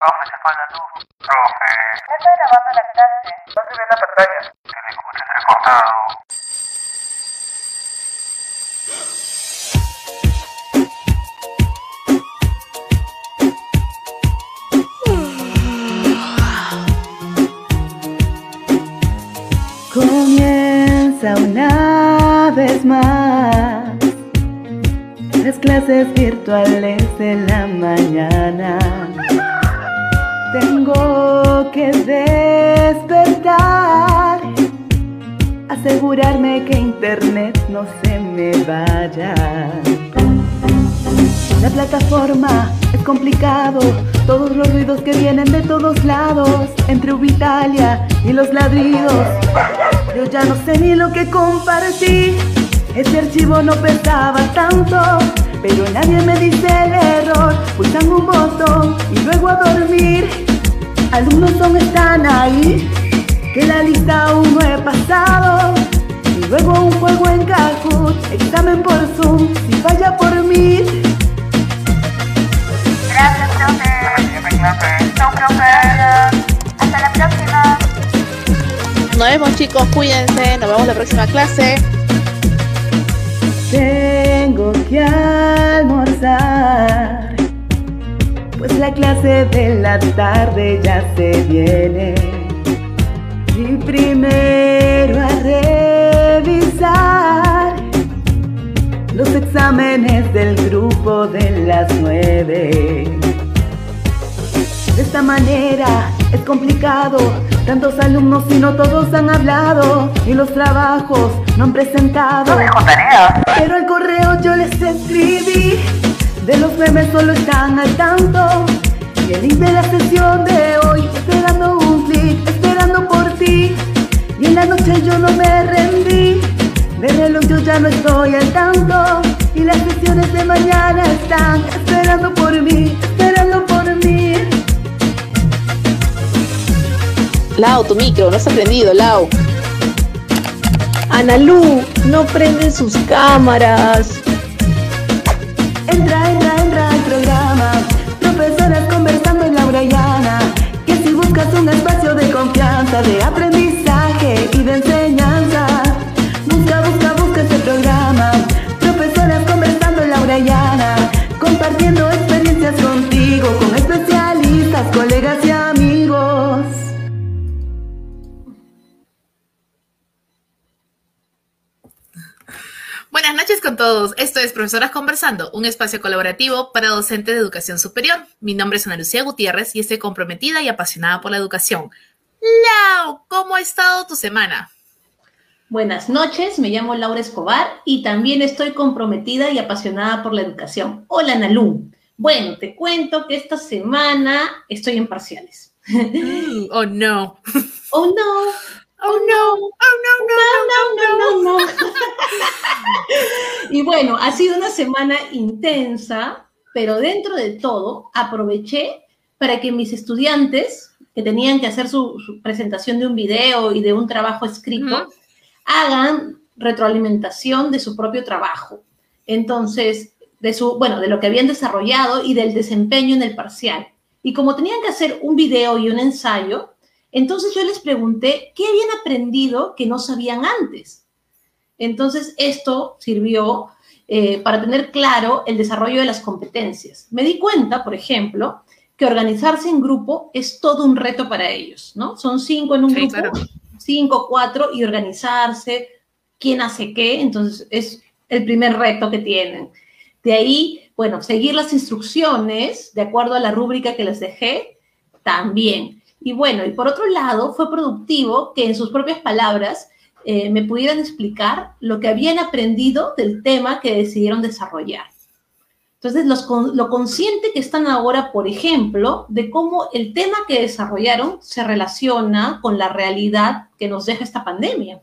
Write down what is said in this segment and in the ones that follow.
Profe, se fue la luz. Profe. No estoy grabando la clase. No se ve la pantalla. Se me escucha entrecortado. Comienza una vez más las clases virtuales de la mañana. Tengo que despertar, asegurarme que internet no se me vaya. La plataforma es complicado, todos los ruidos que vienen de todos lados, entre Ubitalia y los ladridos. Yo ya no sé ni lo que compartí, ese archivo no pesaba tanto, pero nadie me dice el error, pulsan un botón y luego a dormir. Alumnos son están ahí, que la lista aún no he pasado. Y luego un juego en Kahoot, examen por Zoom, si falla por mí. Gracias, profe. Hasta la próxima. Nos vemos chicos, cuídense, nos vemos la próxima clase. Tengo que almorzar, pues la clase de la tarde ya se viene. Y primero a revisar los exámenes del grupo de las nueve. De esta manera es complicado, tantos alumnos y no todos han hablado, y los trabajos no han presentado. tarea. Pero al correo yo les escribí, de los memes solo están al tanto. Y el link de la sesión de hoy, esperando un clic, esperando por ti. Y en la noche yo no me rendí, de reloj yo ya no estoy al tanto. Y las sesiones de mañana están esperando por mí, Lau, tu micro, no has aprendido, Lau. Analú, no prenden sus cámaras. Entra, todos. Esto es Profesoras Conversando, un espacio colaborativo para docentes de educación superior. Mi nombre es Ana Lucía Gutiérrez y estoy comprometida y apasionada por la educación. Lau, ¿cómo ha estado tu semana? Buenas noches, me llamo Laura Escobar y también estoy comprometida y apasionada por la educación. Hola, Analú. Bueno, te cuento que esta semana estoy en parciales. Oh no. Oh, no. Oh no. Oh no, no, no, no, no. no, no, no. y bueno, ha sido una semana intensa, pero dentro de todo aproveché para que mis estudiantes, que tenían que hacer su, su presentación de un video y de un trabajo escrito, Ujú. hagan retroalimentación de su propio trabajo. Entonces, de su, bueno, de lo que habían desarrollado y del desempeño en el parcial. Y como tenían que hacer un video y un ensayo, entonces yo les pregunté qué habían aprendido que no sabían antes. Entonces, esto sirvió eh, para tener claro el desarrollo de las competencias. Me di cuenta, por ejemplo, que organizarse en grupo es todo un reto para ellos, ¿no? Son cinco en un Sí, grupo, claro. cinco, cuatro, y organizarse, quién hace qué, entonces es el primer reto que tienen. De ahí, bueno, seguir las instrucciones de acuerdo a la rúbrica que les dejé, también. Y bueno, y por otro lado, fue productivo que en sus propias palabras eh, me pudieran explicar lo que habían aprendido del tema que decidieron desarrollar. Entonces, los lo consciente que están ahora, por ejemplo, de cómo el tema que desarrollaron se relaciona con la realidad que nos deja esta pandemia.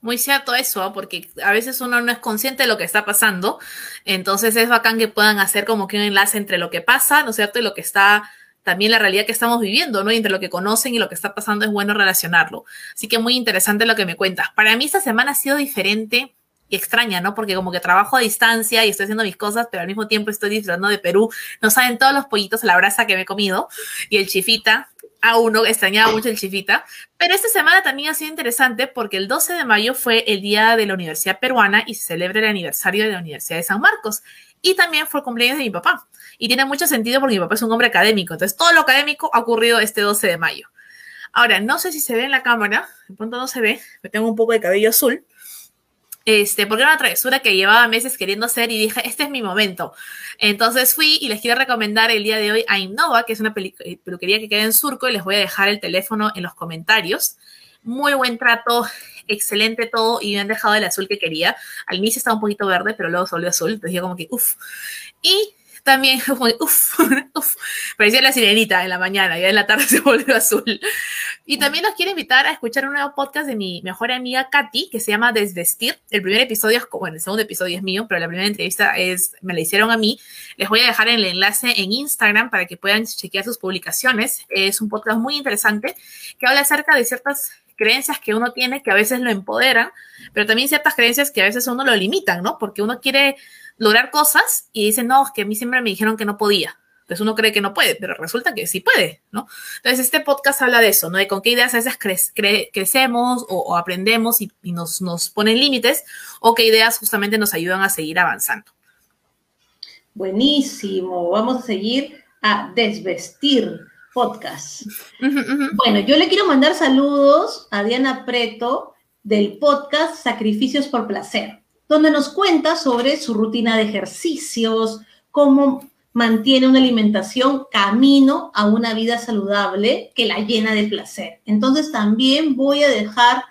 Muy cierto eso, ¿ah? porque a veces uno no es consciente de lo que está pasando, entonces es bacán que puedan hacer como que un enlace entre lo que pasa, ¿no es cierto? Y lo que está también la realidad que estamos viviendo, ¿no? Y entre lo que conocen y lo que está pasando es bueno relacionarlo. Así que muy interesante lo que me cuentas. Para mí esta semana ha sido diferente y extraña, ¿no? Porque como que trabajo a distancia y estoy haciendo mis cosas, pero al mismo tiempo estoy disfrutando de Perú. No saben todos los pollitos a la brasa que me he comido y el chifita. A uno extrañaba mucho el chifita. Pero esta semana también ha sido interesante porque el 12 de mayo fue el día de la Universidad Peruana y se celebra el aniversario de la Universidad de San Marcos. Y también fue el cumpleaños de mi papá. Y tiene mucho sentido porque mi papá es un hombre académico. Entonces, todo lo académico ha ocurrido este 12 de mayo. Ahora, no sé si se ve en la cámara, de pronto no se ve, me tengo un poco de cabello azul, este, porque era una travesura que llevaba meses queriendo hacer y dije, este es mi momento. Entonces fui y les quiero recomendar el día de hoy a Innova, que es una eh, peluquería que queda en Surco y les voy a dejar el teléfono en los comentarios. Muy buen trato, excelente todo y me han dejado el azul que quería. Al inicio estaba un poquito verde, pero luego se volvió azul, entonces yo como que, uff. Y también, uff, uf, parecía la sirenita en la mañana, ya en la tarde se volvió azul. Y también los quiero invitar a escuchar un nuevo podcast de mi mejor amiga Katy, que se llama Desvestir. El primer episodio bueno, el segundo episodio es mío, pero la primera entrevista es, me la hicieron a mí. Les voy a dejar el enlace en Instagram para que puedan chequear sus publicaciones. Es un podcast muy interesante que habla acerca de ciertas creencias que uno tiene que a veces lo empoderan, pero también ciertas creencias que a veces uno lo limitan, ¿no? Porque uno quiere lograr cosas y dice, no, es que a mí siempre me dijeron que no podía. Entonces uno cree que no puede, pero resulta que sí puede, ¿no? Entonces este podcast habla de eso, ¿no? De con qué ideas a veces crecemos o, aprendemos y, nos, nos ponen límites o qué ideas justamente nos ayudan a seguir avanzando. Buenísimo, vamos a seguir a desvestir podcast. Bueno, yo le quiero mandar saludos a Diana Preto del podcast Sacrificios por Placer donde nos cuenta sobre su rutina de ejercicios, cómo mantiene una alimentación camino a una vida saludable que la llena de placer. Entonces también voy a dejar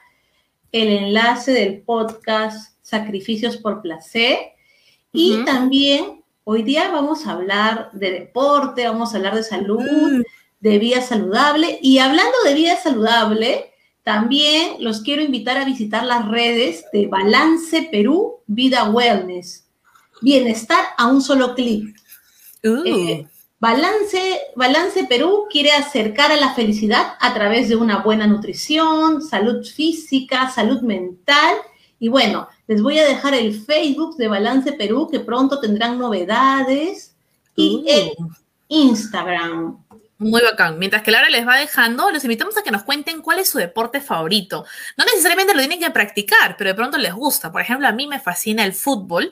el enlace del podcast Sacrificios por Placer y también hoy día vamos a hablar de deporte, vamos a hablar de salud, mm. de vida saludable y hablando de vida saludable, también los quiero invitar a visitar las redes de Balance Perú Vida Wellness. Bienestar a un solo clic. Uh. Eh, Balance, Balance Perú quiere acercar a la felicidad a través de una buena nutrición, salud física, salud mental. Y bueno, les voy a dejar el Facebook de Balance Perú, que pronto tendrán novedades, y uh. el Instagram. Muy bacán. Mientras que Laura les va dejando, los invitamos a que nos cuenten cuál es su deporte favorito. No necesariamente lo tienen que practicar, pero de pronto les gusta. Por ejemplo, a mí me fascina el fútbol.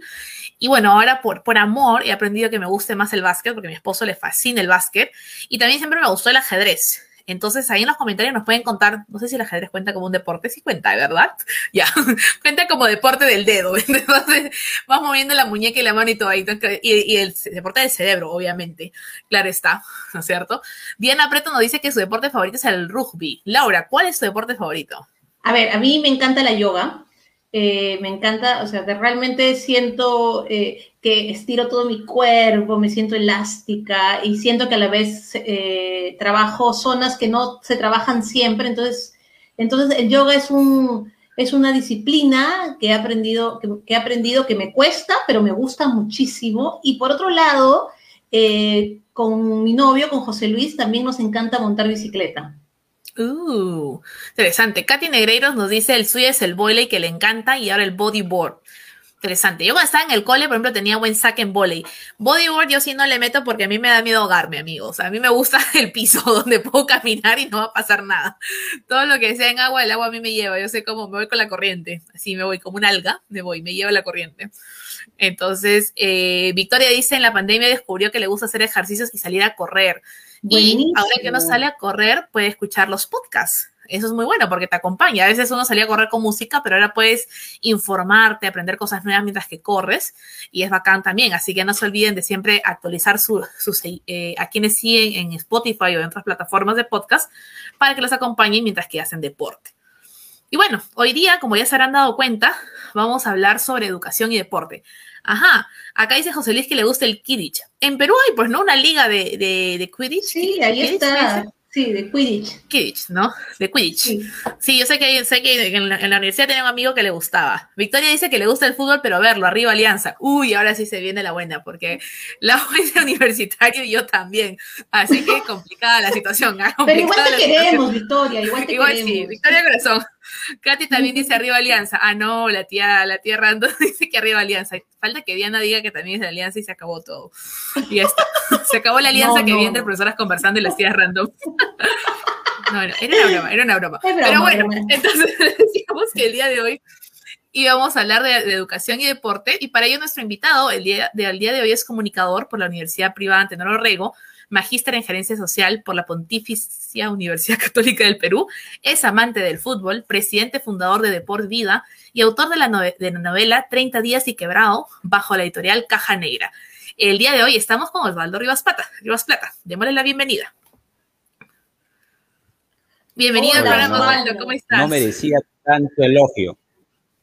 Y bueno, ahora por, por amor he aprendido que me guste más el básquet, porque a mi esposo le fascina el básquet. Y también siempre me gustó el ajedrez. Entonces ahí en los comentarios nos pueden contar, no sé si el ajedrez cuenta como un deporte, sí cuenta, ¿verdad? Ya, cuenta como deporte del dedo. Entonces vas moviendo la muñeca y la mano y todo ahí. Y, el deporte del cerebro, obviamente. Claro está, ¿no es cierto? Diana Preto nos dice que su deporte favorito es el rugby. Laura, ¿cuál es tu deporte favorito? A ver, a mí me encanta la yoga. Eh, me encanta, o sea, realmente siento eh, que estiro todo mi cuerpo, me siento elástica y siento que a la vez eh, trabajo zonas que no se trabajan siempre. Entonces, entonces el yoga es un es una disciplina que he aprendido que, he aprendido que me cuesta, pero me gusta muchísimo. Y por otro lado, con mi novio, con José Luis, también nos encanta montar bicicleta. Uh, interesante. Katy Negreiros nos dice el suyo es el volei que le encanta y ahora el bodyboard. Interesante. Yo cuando estaba en el cole, por ejemplo, tenía buen saque en volei. Bodyboard yo sí no le meto porque a mí me da miedo ahogarme, amigos. A mí me gusta el piso donde puedo caminar y no va a pasar nada. Todo lo que sea en agua, el agua a mí me lleva. Yo sé cómo me voy con la corriente. Así me voy como un alga, me voy, me lleva la corriente. Entonces, eh, Victoria dice, en la pandemia descubrió que le gusta hacer ejercicios y salir a correr. Y ahora que uno sale a correr, puede escuchar los podcasts. Eso es muy bueno porque te acompaña. A veces uno salía a correr con música, pero ahora puedes informarte, aprender cosas nuevas mientras que corres y es bacán también. Así que no se olviden de siempre actualizar sus, eh, a quienes siguen en Spotify o en otras plataformas de podcast para que los acompañen mientras que hacen deporte. Y bueno, hoy día, como ya se habrán dado cuenta, vamos a hablar sobre educación y deporte. Ajá, acá dice José Luis que le gusta el Quidditch. En Perú hay pues no una liga de, de, Quidditch. Sí, ahí está. Sí, de Quidditch. Quidditch, ¿no? De Quidditch. Sí, yo sé que, sé que en, la, universidad tenía un amigo que le gustaba. Victoria dice que le gusta el fútbol, pero verlo, arriba Alianza. Uy, ahora sí se viene la buena, porque la es universitario y yo también. Así que complicada la situación. Pero igual te queremos, Victoria, igual te igual sí, Victoria Corazón. Katy también dice arriba Alianza. Ah, no, la tía, la tía Random dice que arriba Alianza. Falta que Diana diga que también es de Alianza y se acabó todo. Y ya está. Se acabó la alianza No, que no. había entre profesoras conversando y las tías Random. No, no, era una broma, era una broma. Pero bueno, broma. entonces decíamos que el día de hoy íbamos a hablar de, de educación y deporte y para ello nuestro invitado el día, de, el día de hoy es comunicador por la Universidad Privada Antenor Orrego, magíster en gerencia social por la Pontificia Universidad Católica del Perú, es amante del fútbol, presidente fundador de Deport Vida y autor de la, nove- de la novela 30 días y quebrado bajo la editorial Caja Negra. El día de hoy estamos con Osvaldo Rivas Plata. Rivas Plata, démosle la bienvenida. Bienvenido al Hola, programa. Osvaldo. ¿Cómo estás? No merecía tanto elogio.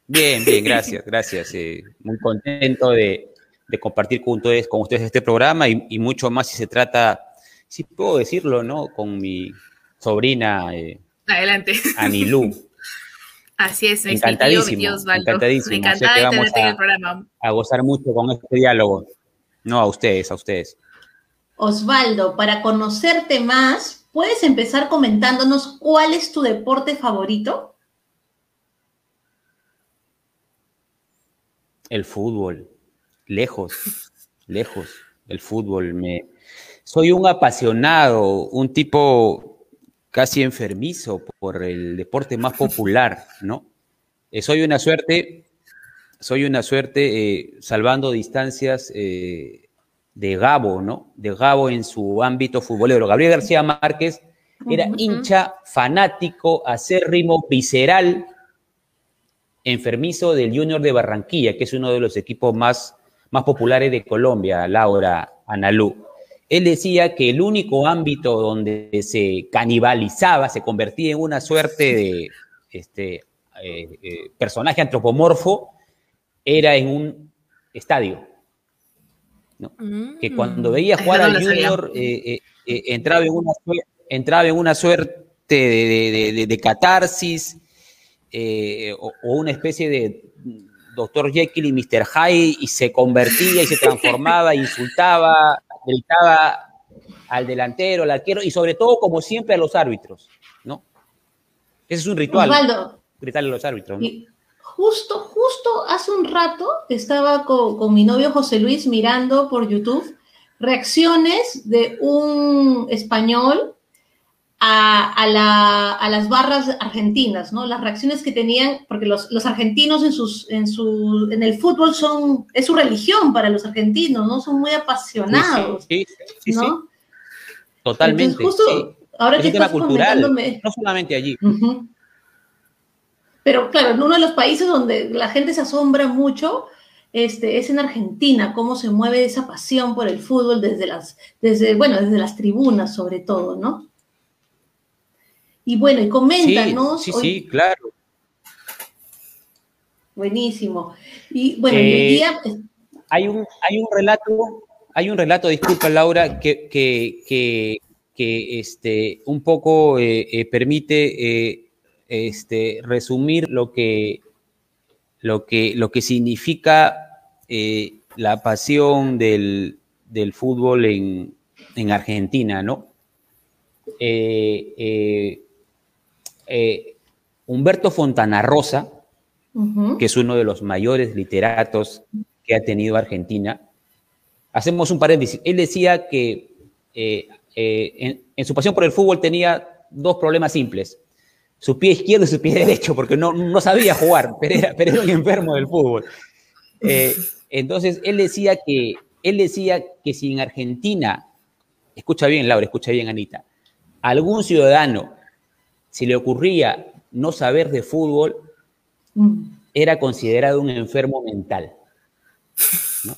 Bien, bien, gracias, gracias. eh, muy contento de, de compartir con ustedes, con ustedes este programa y, y mucho más si se trata, si puedo decirlo, ¿no? Con mi sobrina eh, Adelante. Anilú. Así es, mi Encantadísimo, tío, mi tío Osvaldo. encantadísimo. Encantada de vamos tenerte en a- el programa. A gozar mucho con este diálogo. No, a ustedes, a ustedes. Osvaldo, para conocerte más, ¿puedes empezar comentándonos cuál es tu deporte favorito? El fútbol, lejos, lejos, el fútbol. Me... Soy un apasionado, un tipo casi enfermizo por el deporte más popular, ¿no? Eh, soy una suerte, soy una suerte eh, salvando distancias eh, de Gabo, ¿no? De Gabo en su ámbito futbolero. Gabriel García Márquez era hincha fanático, acérrimo, visceral enfermizo del Junior de Barranquilla, que es uno de los equipos más, más populares de Colombia, Laura Analú. Él decía que el único ámbito donde se canibalizaba, se convertía en una suerte de este, eh, eh, personaje antropomorfo, era en un estadio. Que cuando veía jugar Mm. No al sabía. Junior, eh, entraba, en una, suer- entraba en una suerte de, de- de- de- de catarsis, o, o una especie de Dr. Jekyll y Mr. Hyde y se convertía y se transformaba, insultaba, gritaba al delantero, al arquero y sobre todo, como siempre, a los árbitros, ¿no? Ese es un ritual, Osvaldo, gritarle a los árbitros, ¿no? y justo, justo hace un rato estaba con, con mi novio José Luis mirando por YouTube reacciones de un español a, a la- a las barras argentinas, ¿no? Las reacciones que tenían, porque los, los argentinos en, sus, en, su, en el fútbol son, es su religión para los argentinos, ¿no? Son muy apasionados, Sí, sí, sí, sí, ¿no? totalmente. Entonces, justo ahora Es que estás cultural, comentándome- no solamente allí. Pero claro, en uno de los países donde la gente se asombra mucho este, es en Argentina, cómo se mueve esa pasión por el fútbol desde las, desde, bueno, desde las tribunas sobre todo, ¿no? Y bueno, y coméntanos, sí, hoy- sí, claro. buenísimo. Y bueno, Eh, día, Hay un, hay un relato, hay un relato, disculpa Laura, que, que, que, que, este, un poco eh, eh, permite eh, este, resumir lo que, lo que, lo que significa la pasión del, del fútbol en, en Argentina, ¿no? Eh, eh, eh, Humberto Fontana Rosa, que es uno de los mayores literatos que ha tenido Argentina. Hacemos un paréntesis. Él decía que eh, eh, en, en su pasión por el fútbol tenía dos problemas simples. Su pie izquierdo y su pie derecho, porque no, no sabía jugar, pero era, pero era un enfermo del fútbol. Eh, entonces, él decía, que, él decía que si en Argentina, escucha bien Laura, escucha bien Anita, algún ciudadano, si le ocurría no saber de fútbol, mm, era considerado un enfermo mental,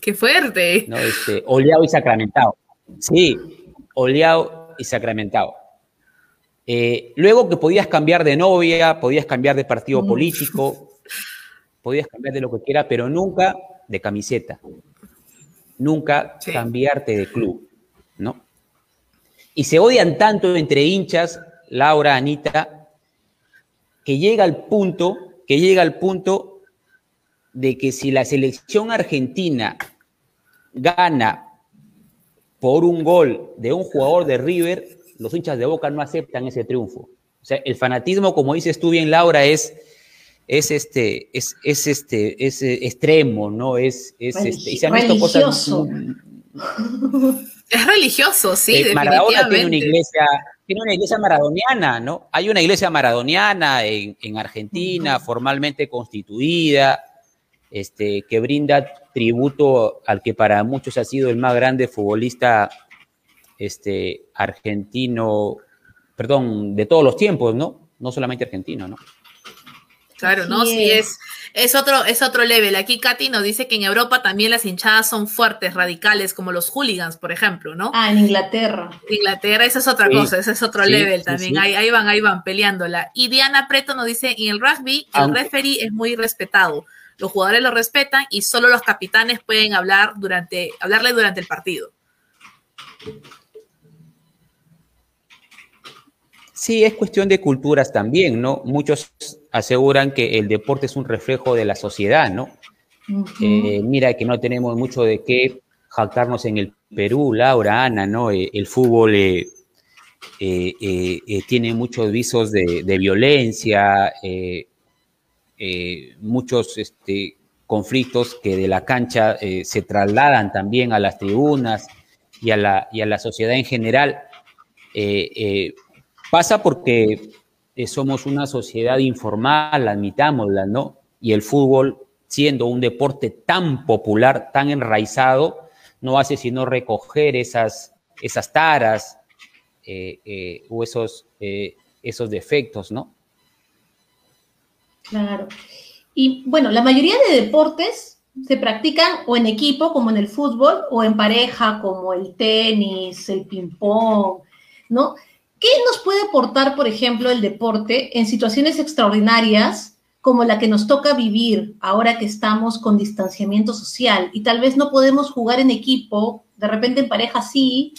¡Qué fuerte! ¿no? Este, oleado y sacramentado. Sí, oleado y sacramentado. Eh, luego que podías cambiar de novia, podías cambiar de partido Mm. político, podías cambiar de lo que quiera, pero nunca de camiseta. Nunca Sí. cambiarte de club, ¿no? Y se odian tanto entre hinchas, Laura, Anita, que llega al punto, que llega al punto de que si la selección argentina gana por un gol de un jugador de River, los hinchas de Boca no aceptan ese triunfo. O sea, el fanatismo, como dices tú bien, Laura, es, es este, es, es este, es eh, extremo, ¿no? Es, es este, y se han visto cosas. Religioso. Es religioso, sí, Eh, Maradona tiene una iglesia, tiene una iglesia maradoniana, ¿no? Hay una iglesia maradoniana en, en Argentina, formalmente constituida, este, que brinda tributo al que para muchos ha sido el más grande futbolista este, argentino, perdón, de todos los tiempos, ¿no? No solamente argentino, ¿no? Claro, ¿no? Sí, es. es, es, otro, es otro level. Aquí Katy nos dice que en Europa también las hinchadas son fuertes, radicales, como los hooligans, por ejemplo, ¿no? Ah, en Inglaterra. Inglaterra, esa es otra Sí, cosa, ese es otro sí, level sí, también. sí. Ahí, ahí van, ahí van peleándola. Y Diana Preto nos dice, en el rugby, el Aunque- referee es muy respetado. Los jugadores lo respetan y solo los capitanes pueden hablar durante, hablarle durante el partido. Sí, es cuestión de culturas también, ¿no? Muchos aseguran que el deporte es un reflejo de la sociedad, ¿no? Eh, mira que no tenemos mucho de qué jactarnos en el Perú, Laura, Ana, ¿no? Eh, el fútbol eh, tiene muchos visos de, de violencia, muchos este, conflictos que de la cancha se trasladan también a las tribunas y a la, y a la sociedad en general. Eh, eh, pasa porque eh, somos una sociedad informal, admitámosla, ¿no? Y el fútbol, siendo un deporte tan popular, tan enraizado, no hace sino recoger esas, esas taras eh, eh, o esos, esos defectos, ¿no? Claro. Y bueno, la mayoría de deportes se practican o en equipo, como en el fútbol, o en pareja, como el tenis, el ping-pong, ¿no? ¿Qué nos puede aportar, por ejemplo, el deporte en situaciones extraordinarias como la que nos toca vivir ahora que estamos con distanciamiento social y tal vez no podemos jugar en equipo, de repente en pareja sí?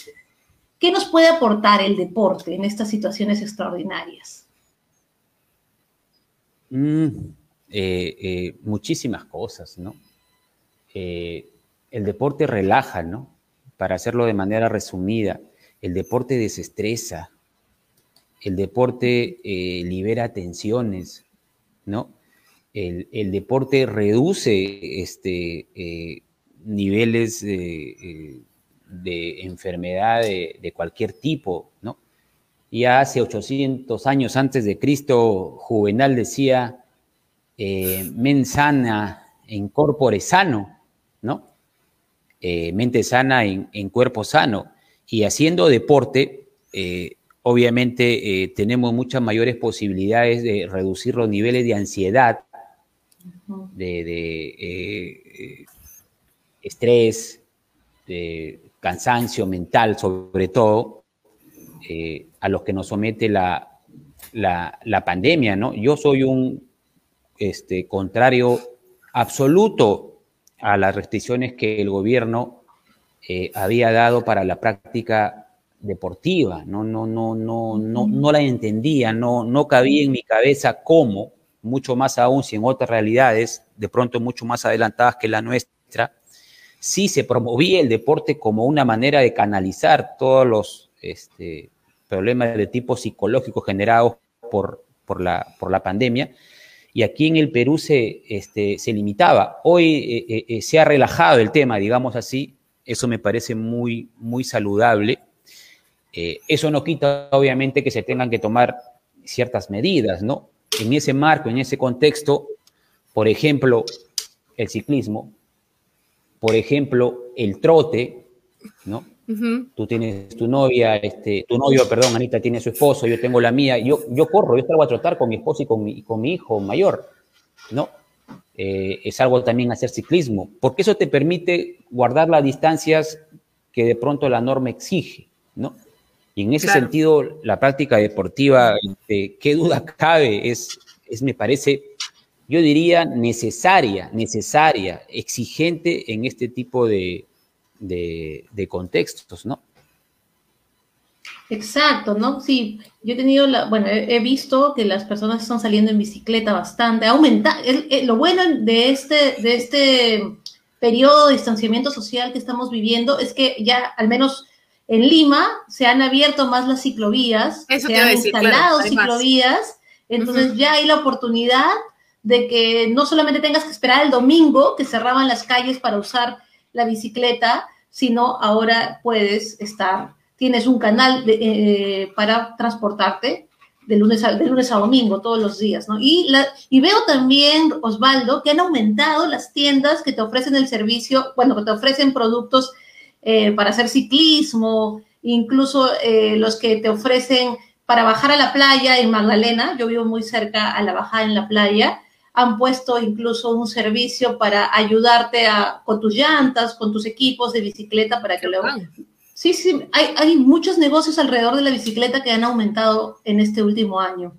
¿Qué nos puede aportar el deporte en estas situaciones extraordinarias? Mm, eh, eh, muchísimas cosas, ¿no? Eh, el deporte relaja, ¿no? Para hacerlo de manera resumida, el deporte desestresa, el deporte eh, libera tensiones, ¿no? El, deporte reduce este, eh, niveles de, eh, de enfermedad de, cualquier tipo, ¿no? Ya hace 800 años antes de Cristo, Juvenal decía, men sana en corpore sano, ¿no? Mente sana en, cuerpo sano. Y haciendo deporte, obviamente eh, tenemos muchas mayores posibilidades de reducir los niveles de ansiedad, de, de, eh, eh, estrés, de cansancio mental sobre todo, eh, a los que nos somete la, la, la pandemia, ¿no? Yo soy un este, contrario absoluto a las restricciones que el gobierno había dado para la práctica deportiva. No, no, no, no, no, no la entendía, no, no cabía en mi cabeza cómo, mucho más aún si en otras realidades, de pronto mucho más adelantadas que la nuestra, sí se promovía el deporte como una manera de canalizar todos los este, problemas de tipo psicológico generados por, por, la, por la pandemia. Y aquí en el Perú se, este, se limitaba. Hoy eh, eh, se ha relajado el tema, digamos así. Eso me parece muy, muy saludable. Eh, eso no quita, obviamente, que se tengan que tomar ciertas medidas, ¿no? En ese marco, en ese contexto, por ejemplo, el ciclismo, por ejemplo, el trote, ¿no? Tú tienes tu novia, este, tu novio, perdón, Anita tiene su esposo, yo tengo la mía, yo, yo corro, yo salgo a trotar con mi esposo y con mi, con mi hijo mayor, ¿no? Eh, es algo también hacer ciclismo, porque eso te permite guardar las distancias que de pronto la norma exige, ¿no? Y en ese Claro. sentido, la práctica deportiva, eh, qué duda cabe, es, es, me parece, yo diría, necesaria, necesaria, exigente en este tipo de, de, de contextos, ¿no? Exacto, ¿no? Sí, yo he tenido la, bueno, he, he visto que las personas están saliendo en bicicleta bastante, aumenta, el- el- lo bueno de este, de este periodo de distanciamiento social que estamos viviendo es que ya al menos En Lima se han abierto más las ciclovías, Eso se han claro, instalado más. ciclovías, entonces ya hay la oportunidad de que no solamente tengas que esperar el domingo que cerraban las calles para usar la bicicleta, sino ahora puedes estar, tienes un canal de, eh, para transportarte de lunes, a, de lunes a domingo, todos los días, ¿no? Y, la, y veo también, Osvaldo, que han aumentado las tiendas que te ofrecen el servicio, bueno, que te ofrecen productos eh, para hacer ciclismo, incluso eh, los que te ofrecen para bajar a la playa en Magdalena, yo vivo muy cerca a la bajada en la playa, han puesto incluso un servicio para ayudarte a, con tus llantas, con tus equipos de bicicleta para que luego... Sí, sí, hay, hay muchos negocios alrededor de la bicicleta que han aumentado en este último año.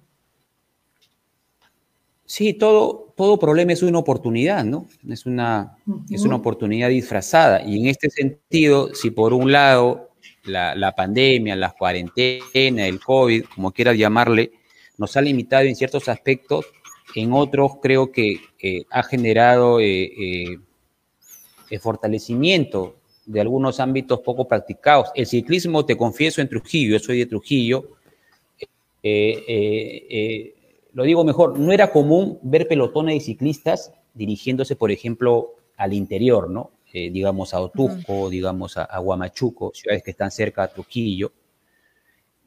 Sí, todo, todo problema es una oportunidad, ¿no? Es una, es una oportunidad disfrazada. Y en este sentido, si por un lado la, la pandemia, la cuarentena, el COVID, como quieras llamarle, nos ha limitado en ciertos aspectos, en otros creo que eh, ha generado eh, eh, el fortalecimiento de algunos ámbitos poco practicados. El ciclismo, te confieso, en Trujillo, yo soy de Trujillo, eh, eh, eh, lo digo mejor, no era común ver pelotones de ciclistas dirigiéndose, por ejemplo, al interior, ¿no? Eh, digamos a Otusco, digamos a, a, Huamachuco, ciudades que están cerca de Trujillo.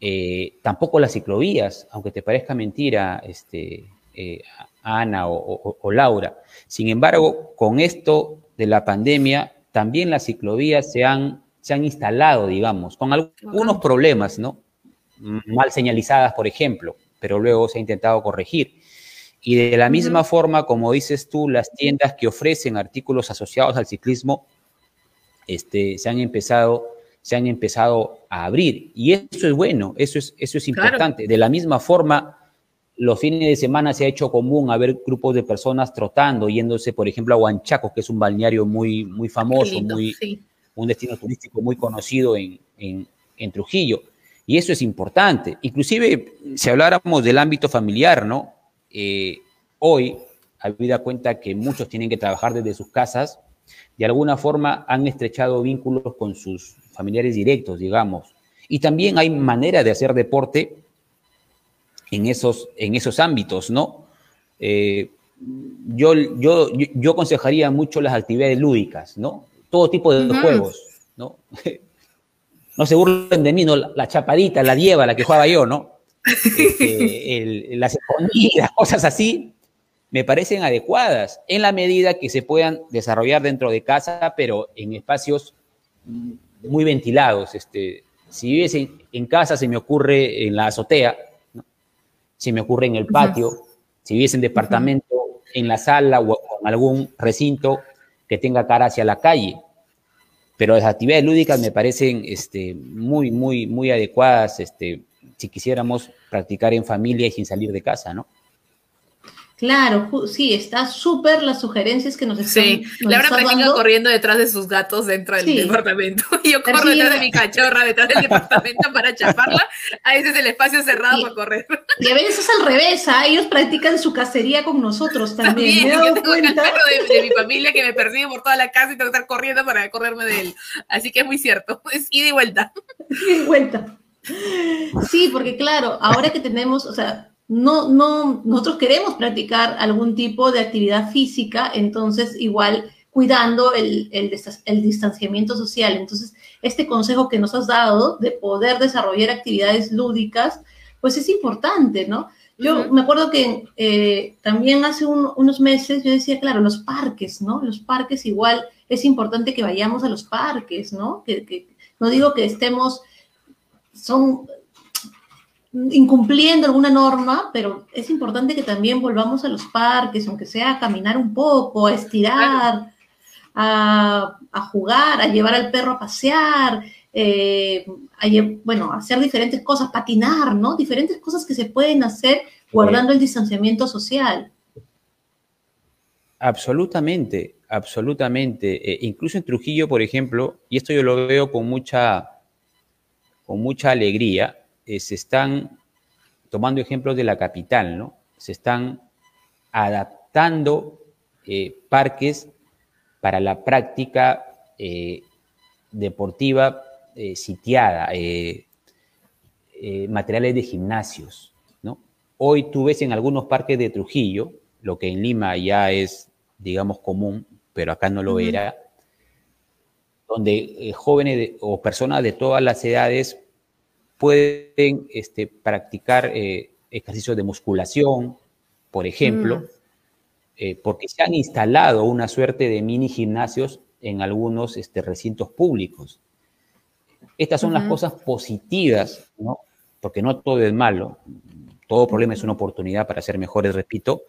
Eh, tampoco las ciclovías, aunque te parezca mentira, este, eh, Ana o, o, o, Laura. Sin embargo, con esto de la pandemia, también las ciclovías se han, se han instalado, digamos, con algunos problemas, ¿no? Mal señalizadas, por ejemplo, pero luego se ha intentado corregir. Y de la misma uh -huh. forma, como dices tú, las tiendas que ofrecen artículos asociados al ciclismo este, se, han empezado, se han empezado a abrir. Y eso es bueno, eso es, eso es importante. Claro. De la misma forma, los fines de semana se ha hecho común a ver grupos de personas trotando, yéndose, por ejemplo, a Huanchaco, que es un balneario muy, muy famoso, lindo, muy, sí. un destino turístico muy conocido en, en, en Trujillo. Y eso es importante. Inclusive, si habláramos del ámbito familiar, ¿no? Eh, hoy, habida cuenta que muchos tienen que trabajar desde sus casas, de alguna forma han estrechado vínculos con sus familiares directos, digamos. Y también hay manera de hacer deporte en esos, en esos ámbitos, ¿no? Eh, yo, yo, yo aconsejaría mucho las actividades lúdicas, ¿no? Todo tipo de uh -huh. juegos, ¿no? no se burlen de mí, ¿no? La, chapadita, la dieva, la que jugaba yo, ¿no? Este, el, las escondidas, cosas así, me parecen adecuadas en la medida que se puedan desarrollar dentro de casa, pero en espacios muy ventilados. Este, si vives en, en casa, se me ocurre en la azotea, ¿no? se me ocurre en el patio, uh -huh. si vives en departamento, uh -huh. en la sala o en algún recinto que tenga cara hacia la calle. Pero las actividades lúdicas me parecen este, muy, muy, muy adecuadas este, si quisiéramos practicar en familia y sin salir de casa, ¿no? Claro, sí, está súper las sugerencias que nos están Sí, nos Laura está dando. corriendo detrás de sus gatos dentro del Sí. departamento. Y yo corro detrás de mi cachorra detrás del departamento para chaparla. A ese es el espacio cerrado Sí. para correr. Y a veces es al revés, ¿ah? ellos practican su cacería con nosotros también. También, ¿Me he yo tengo un perro de, de mi familia que me persigue por toda la casa y tengo que estar corriendo para correrme de él. Así que es muy cierto. Es ida y vuelta. Sí, vuelta. Sí, porque claro, ahora que tenemos, o sea, no, no, nosotros queremos practicar algún tipo de actividad física, entonces igual cuidando el, el, distanciamiento social. Entonces, este consejo que nos has dado de poder desarrollar actividades lúdicas, pues es importante, ¿no? Yo me acuerdo que eh, también hace un- unos meses yo decía, claro, los parques, ¿no? Los parques igual es importante que vayamos a los parques, ¿no? Que, que- no digo que estemos, son incumpliendo alguna norma, pero es importante que también volvamos a los parques, aunque sea a caminar un poco, a estirar, a, a jugar, a llevar al perro a pasear, eh, a bueno, a hacer diferentes cosas, patinar, ¿no? Diferentes cosas que se pueden hacer guardando el distanciamiento social. Absolutamente, absolutamente. Eh, incluso en Trujillo, por ejemplo, y esto yo lo veo con mucha, con mucha alegría, eh, se están tomando ejemplos de la capital, ¿no? Se están adaptando eh, parques para la práctica eh, deportiva sitiada, materiales de gimnasios, ¿no? Hoy tú ves en algunos parques de Trujillo, lo que en Lima ya es, digamos, común, pero acá no lo era, donde jóvenes de- o personas de todas las edades pueden este, practicar eh, ejercicios de musculación, por ejemplo, Mm. eh, porque se han instalado una suerte de mini gimnasios en algunos este, recintos públicos. Estas son las cosas positivas, ¿no? Porque no todo es malo, todo problema es una oportunidad para ser mejores, repito,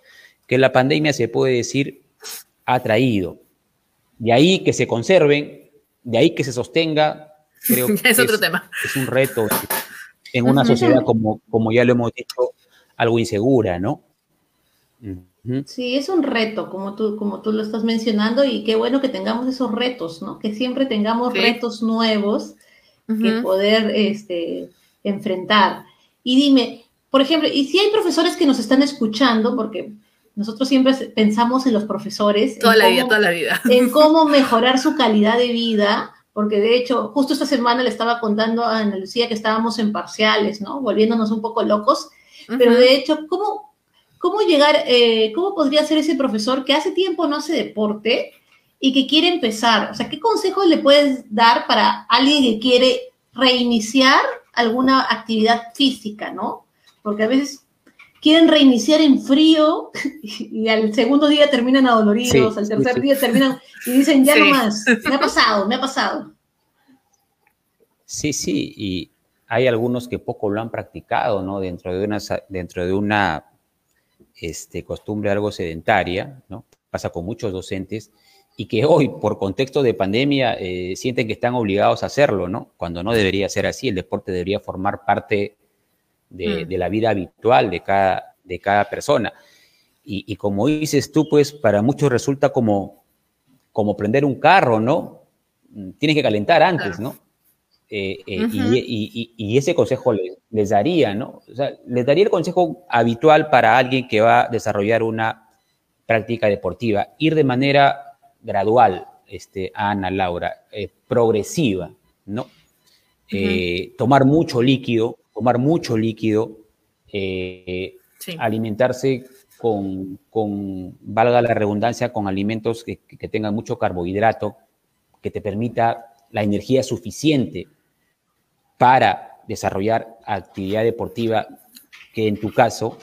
que la pandemia se puede decir ha traído. De ahí que se conserven, de ahí que se sostenga, creo que es otro tema. es un reto en una sociedad, como, como ya lo hemos dicho, algo insegura, ¿no? Sí, es un reto, como tú, como tú lo estás mencionando, y qué bueno que tengamos esos retos, ¿no? Que siempre tengamos Sí. retos nuevos que poder este, enfrentar. Y dime, por ejemplo, y si hay profesores que nos están escuchando, porque nosotros siempre pensamos en los profesores, Toda en la vida, toda la vida. en cómo mejorar su calidad de vida, porque de hecho, justo esta semana le estaba contando a Ana Lucía que estábamos en parciales, ¿no? Volviéndonos un poco locos, pero de hecho, ¿cómo, cómo llegar, eh, cómo podría ser ese profesor que hace tiempo no hace deporte y que quiere empezar? O sea, ¿qué consejos le puedes dar para alguien que quiere reiniciar alguna actividad física, ¿no? Porque a veces quieren reiniciar en frío y al segundo día terminan adoloridos, Sí, al tercer sí. día terminan y dicen, ya Sí. no más, me ha pasado, me ha pasado. Sí, sí, y hay algunos que poco lo han practicado, ¿no? Dentro de una, dentro de una este, costumbre algo sedentaria, ¿no? Pasa con muchos docentes y que hoy, por contexto de pandemia, eh, sienten que están obligados a hacerlo, ¿no? Cuando no debería ser así, el deporte debería formar parte de, Mm. de la vida habitual de cada, de cada persona. Y, y como dices tú, pues para muchos resulta como, como prender un carro, ¿no? Mm, Tienes que calentar antes. ¿no? Eh, eh, y, y- y- y ese consejo les, les daría, ¿no? O sea, les daría el consejo habitual para alguien que va a desarrollar una práctica deportiva, ir de manera gradual, este, Ana, Laura, eh, progresiva, ¿no? Tomar mucho líquido, tomar mucho líquido, eh, Sí. alimentarse con, con, valga la redundancia, con alimentos que, que tengan mucho carbohidrato, que te permita la energía suficiente para desarrollar actividad deportiva que en tu caso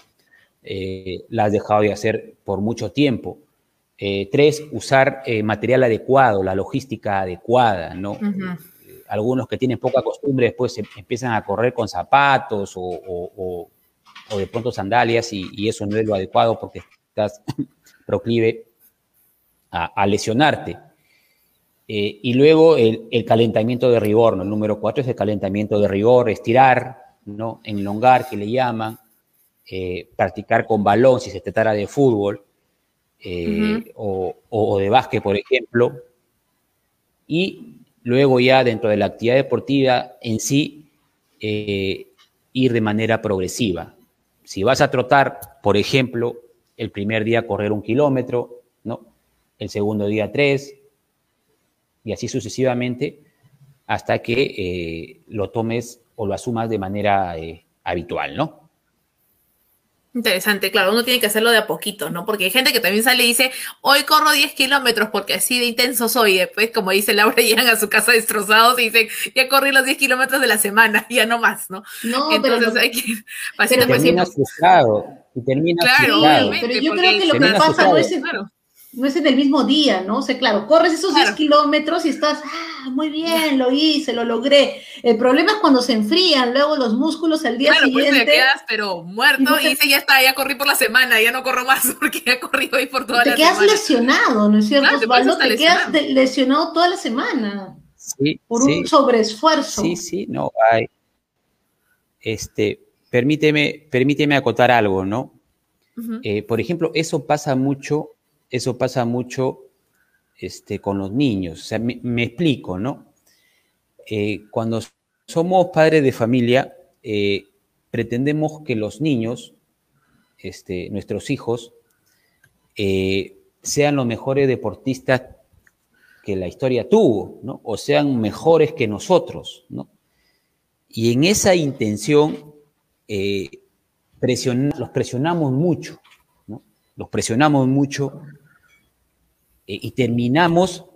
eh, la has dejado de hacer por mucho tiempo. Eh, tres, usar material adecuado, la logística adecuada, ¿no? Ujú. Algunos que tienen poca costumbre después se empiezan a correr con zapatos o, o- o- o de pronto sandalias y, y eso no es lo adecuado porque estás proclive a, a lesionarte. Eh, y luego el, el calentamiento de rigor, ¿no? El número cuatro es el calentamiento de rigor, estirar, ¿no? Enlongar, que le llaman, eh, practicar con balón si se tratara de fútbol eh, o de básquet, por ejemplo. Y luego ya dentro de la actividad deportiva en sí, eh, ir de manera progresiva. Si vas a trotar, por ejemplo, el primer día correr un kilómetro, ¿no? El segundo día tres, y así sucesivamente, hasta que eh, lo tomes o lo asumas de manera eh, habitual, ¿no? Interesante, claro, uno tiene que hacerlo de a poquito, ¿no? Porque hay gente que también sale y dice, hoy corro 10 kilómetros porque así de intenso soy. Y después, como dice Laura, llegan a su casa destrozados y dicen, ya corrí los 10 kilómetros de la semana, ya no más, ¿no? No, Entonces pero hay que ir pasito pero-. Terminas frustrado y terminas Claro, frustrado. obviamente. pero yo creo que lo que pasa no es, Claro. No es en el mismo día, ¿no? O sea, claro, corres esos Claro. 10 kilómetros y estás, ah, muy bien, lo hice, lo logré. El problema es cuando se enfrían luego los músculos al día Claro, pues te siguiente. quedas pero muerto Y no y, te- dices, ya está, ya corrí por la semana, ya no corro más porque ya corrí hoy por toda te la quedas semana. lesionado, ¿no es cierto, Claro, te Osvaldo? Te quedas lesionado toda la semana Sí, por sí, un sobreesfuerzo. sí, sí, no hay. Este, permíteme, permíteme acotar algo, ¿no? Eh, por ejemplo, eso pasa mucho, eso pasa mucho este, con los niños. O sea, me, explico, ¿no? Eh, cuando somos padres de familia, eh, pretendemos que los niños, este, nuestros hijos, eh, sean los mejores deportistas que la historia tuvo, ¿no? O sean mejores que nosotros, ¿no? Y en esa intención los presionamos mucho, ¿no? Los presionamos mucho eh, y terminamos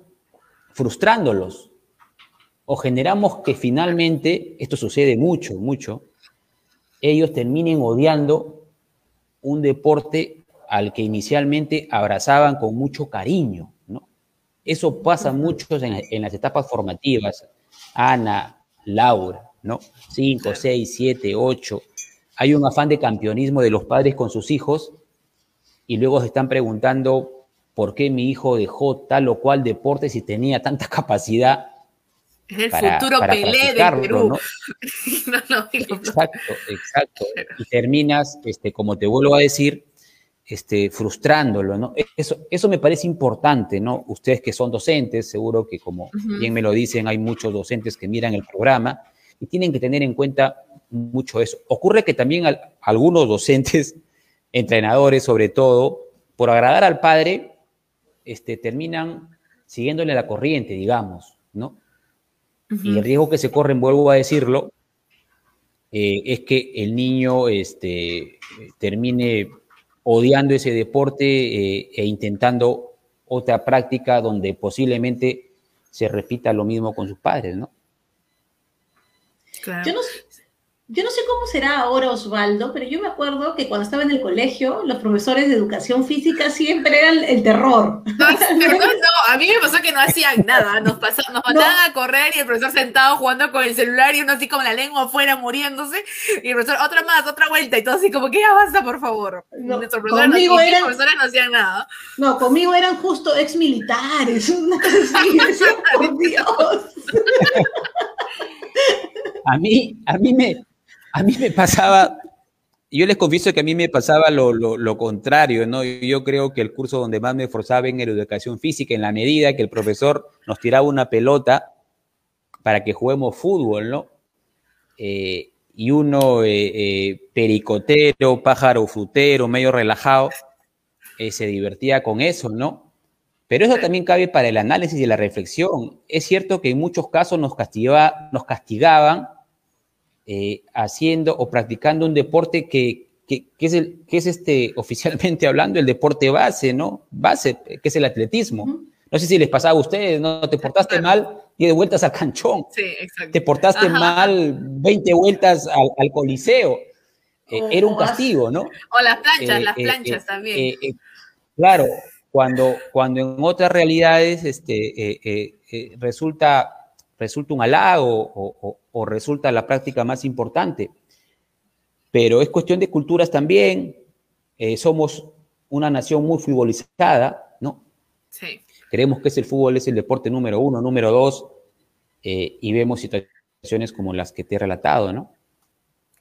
frustrándolos. O generamos que finalmente, esto sucede mucho, mucho, ellos terminen odiando un deporte al que inicialmente abrazaban con mucho cariño, ¿no? Eso pasa mucho en, en las etapas formativas. Ana, Laura, ¿no? Cinco, seis, siete, ocho. Hay un afán de campeonismo de los padres con sus hijos y luego se están preguntando por qué mi hijo dejó tal o cual deporte si tenía tanta capacidad Es el para, futuro para Pelé de practicarlo, Perú. ¿no? No, Exacto, exacto. Y terminas, este, como te vuelvo a decir, este, frustrándolo, ¿no? Eso, eso me parece importante, ¿no? Ustedes que son docentes, seguro que como bien me lo dicen, hay muchos docentes que miran el programa y tienen que tener en cuenta mucho eso. Ocurre que también al- algunos docentes, entrenadores sobre todo, por agradar al padre, este, terminan siguiéndole la corriente, digamos, ¿no? Y el riesgo que se corre, vuelvo a decirlo, eh, es que el niño este, termine odiando ese deporte eh, e intentando otra práctica donde posiblemente se repita lo mismo con sus padres, ¿no? Claro. Yo no, sé- yo no sé cómo será ahora Osvaldo, pero yo me acuerdo que cuando estaba en el colegio, los profesores de educación física siempre eran el terror. No, pero no, no, a mí me pasó que no hacían nada, nos, pasa- nos mandaban a correr y el profesor sentado jugando con el celular y uno así con la lengua afuera muriéndose y el profesor otra más, otra vuelta y todo así como que basta por favor. No, Nuestros profesores no, conmigo mis eran- profesores no hacían nada. No, conmigo eran justo ex militares, una cosa así, por Dios. A mí, a mí me, a mí me pasaba, yo les confieso que a mí me pasaba lo, contrario, ¿no? Yo creo que el curso donde más me esforzaba en educación física, en la medida que el profesor nos tiraba una pelota para que juguemos fútbol, ¿no? Eh, y uno eh, eh, pericotero, pájaro frutero, medio relajado, se divertía con eso, ¿no? Pero eso también cabe para el análisis y la reflexión. Es cierto que en muchos casos nos, castigaba- nos castigaban eh, haciendo o practicando un deporte que, que- que es, el, que es este, oficialmente hablando el deporte base, ¿no? Base, que es el atletismo. No sé si les pasaba a ustedes, ¿no? Te portaste Claro. mal, 10 vueltas al canchón. Sí, exacto. Te portaste Ajá. mal, 20 vueltas al, al coliseo. Eh, Oh, era un as- castigo, ¿no? O las planchas, Eh, las planchas también. claro, cuando, cuando en otras realidades este, eh, eh, eh, resulta, resulta un halago o, o- o resulta la práctica más importante. Pero es cuestión de culturas también. somos una nación muy futbolizada, ¿no? sí. Creemos que es el fútbol es el deporte número uno, número dos, y vemos situaciones como las que te he relatado, ¿no?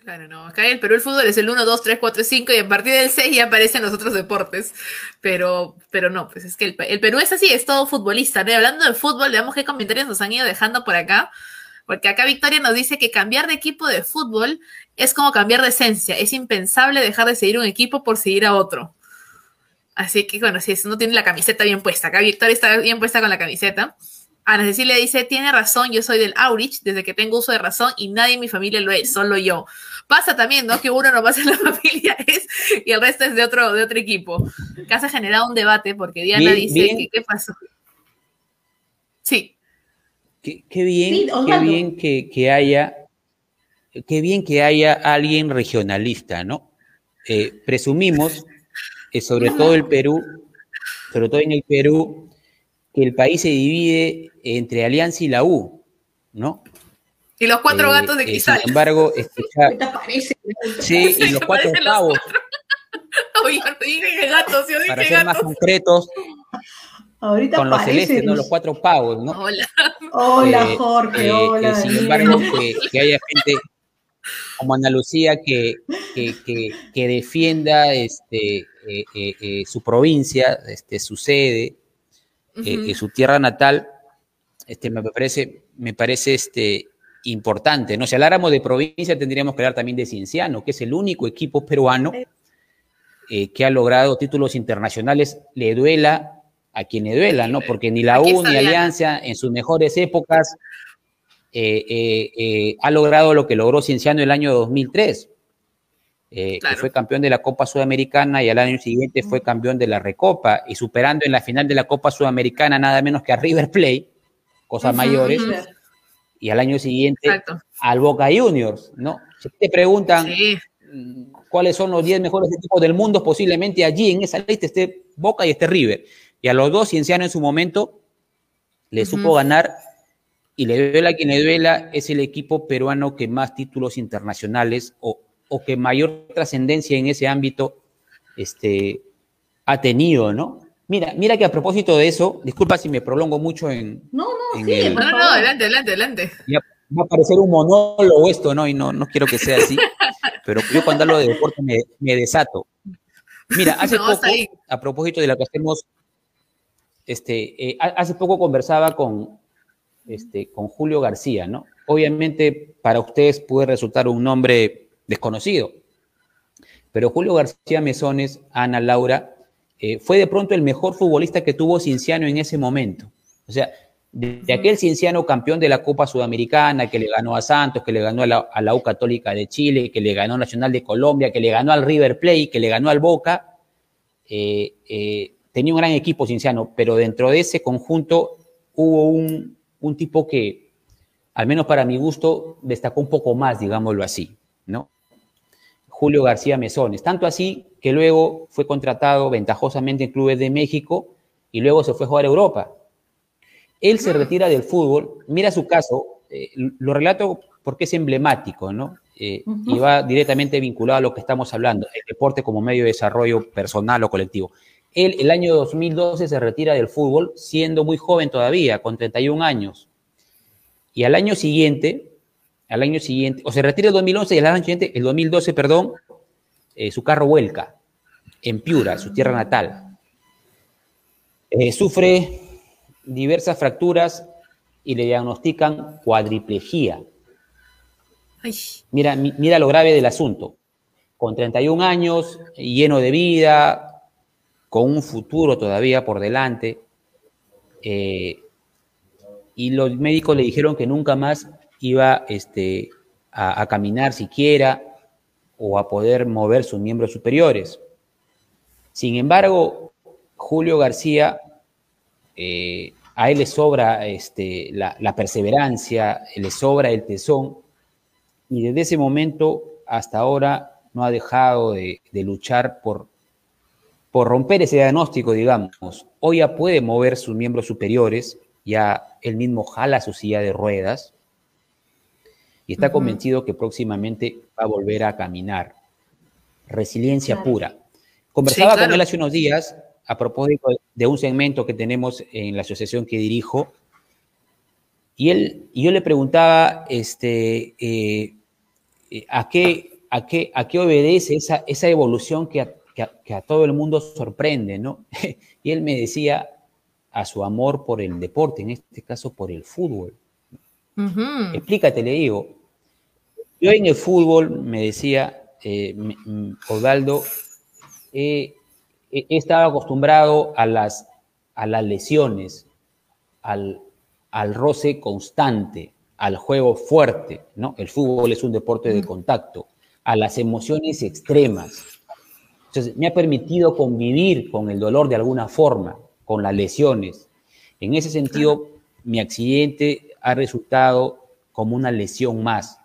Claro, no. Acá en el Perú el fútbol es el 1, 2, 3, 4, 5 y a partir del 6 ya aparecen los otros deportes. Pero, pero no, pues es que el, Perú es así, es todo futbolista. hablando de fútbol, veamos qué comentarios nos han ido dejando por acá. Porque acá Victoria nos dice que cambiar de equipo de fútbol es como cambiar de esencia. Es impensable dejar de seguir un equipo por seguir a otro. Así que, bueno, si no tiene la camiseta bien puesta. Acá Victoria está bien puesta con la camiseta. Ana Cecilia dice, tiene razón, yo soy del Aurich desde que tengo uso de razón y nadie en mi familia lo es, solo yo. Pasa también, ¿no? Que uno nomás en la familia es y el resto es de otro, de otro equipo. Se ha generado un debate porque Diana Bien, dice bien. que qué pasó. Sí, Qué, qué bien, Sí, qué bien que, que haya, qué bien que haya alguien regionalista, ¿no? Eh, presumimos, eh, sobre todo el Perú, sobre todo en el Perú, que el país se divide entre Alianza y la U, ¿no? Y los cuatro Eh, gatos de eh, cristal. sin embargo, parece. sí, y los cuatro pavos, Oye, dije gatos, yo para dije ser más gatos. concretos, Ahorita con los celestes, no los cuatro pavos, ¿no? Hola. Hola, Eh, Jorge, eh, hola. eh, sin embargo, que, que haya gente como Ana Lucía que, que, que- que defienda este, eh, eh, eh, su provincia, este, su sede, eh, su tierra natal, este, me parece, me parece este, importante. ¿no? Si habláramos de provincia, tendríamos que hablar también de Cienciano, que es el único equipo peruano eh, que ha logrado títulos internacionales, le duela a quien le duela, ¿no? Porque ni la U ni. Alianza en sus mejores épocas eh, eh, ha logrado lo que logró Cienciano el año 2003, eh, Claro. que fue campeón de la Copa Sudamericana y al año siguiente fue campeón de la Recopa y superando en la final de la Copa Sudamericana nada menos que a River Plate, cosas mayores. Y al año siguiente Exacto. al Boca Juniors, ¿no? Si te preguntan Sí. cuáles son los 10 mejores equipos del mundo, posiblemente allí en esa lista esté Boca y esté River. Y a los dos, Cienciano en su momento le supo ganar y le duela quien le duela, es el equipo peruano que más títulos internacionales o, o que mayor trascendencia en ese ámbito este, ha tenido, ¿no? Mira, mira que a propósito de eso, disculpa si me prolongo mucho en, No, no, En sí, el- No, no, adelante, adelante, adelante. ya va a parecer un monólogo esto, ¿no? Y no, no quiero que sea así, pero yo cuando hablo de deporte me, me desato. Mira, hace No, poco, a propósito de lo que hacemos, este, eh, ha- hace poco conversaba con, este, con Julio García, ¿no? Obviamente para ustedes puede resultar un nombre desconocido, pero Julio García Mesones, Ana Laura, eh, fue de pronto el mejor futbolista que tuvo Cinciano en ese momento. O sea, de, de aquel Cienciano campeón de la Copa Sudamericana, que le ganó a Santos, que le ganó a la, a la U Católica de Chile, que le ganó a Nacional de Colombia, que le ganó al River Plate, que le ganó al Boca, eh, eh, tenía un gran equipo Cienciano, pero dentro de ese conjunto hubo un, un tipo que, al menos para mi gusto, destacó un poco más, digámoslo así, ¿no? Julio García Mesones. Tanto así que luego fue contratado ventajosamente en clubes de México y luego se fue a jugar a Europa. Él se retira del fútbol. Mira su caso, eh, lo relato porque es emblemático, ¿no? Eh. Y va directamente vinculado a lo que estamos hablando, el deporte como medio de desarrollo personal o colectivo. Él, el año 2012, se retira del fútbol, siendo muy joven todavía, con 31 años. Y al año siguiente, al año siguiente, o se retira el 2011 y al año siguiente, el 2012, perdón, eh, su carro vuelca en Piura, su tierra natal. Eh, sufre diversas fracturas y le diagnostican cuadriplegia. Ay, Mira, mi- mira lo grave del asunto. Con 31 años, lleno de vida, con un futuro todavía por delante, eh, y los médicos le dijeron que nunca más iba este, a, a caminar siquiera o a poder mover sus miembros superiores. Sin embargo, Julio García, eh, a él le sobra este, la, la perseverancia, le sobra el tesón, y desde ese momento hasta ahora no ha dejado de, de luchar por, por romper ese diagnóstico, digamos. Hoy ya puede mover sus miembros superiores, ya él mismo jala su silla de ruedas y está convencido que próximamente a volver a caminar. Resiliencia Claro. pura. Conversaba Sí, claro. con él hace unos días a propósito de un segmento que tenemos en la asociación que dirijo y él y yo le preguntaba este, eh, eh, a, qué, a, qué, a qué obedece esa, esa evolución que a, que, a, que a todo el mundo sorprende, ¿no? Y él me decía a su amor por el deporte, en este caso por el fútbol. Explícate, le digo. Yo en el fútbol, me decía eh, mm, Osvaldo, eh, estado acostumbrado a las, a las lesiones, al, al roce constante, al juego fuerte, ¿no? El fútbol es un deporte de contacto, a las emociones extremas. Entonces, me ha permitido convivir con el dolor de alguna forma, con las lesiones. En ese sentido, mi accidente ha resultado como una lesión más,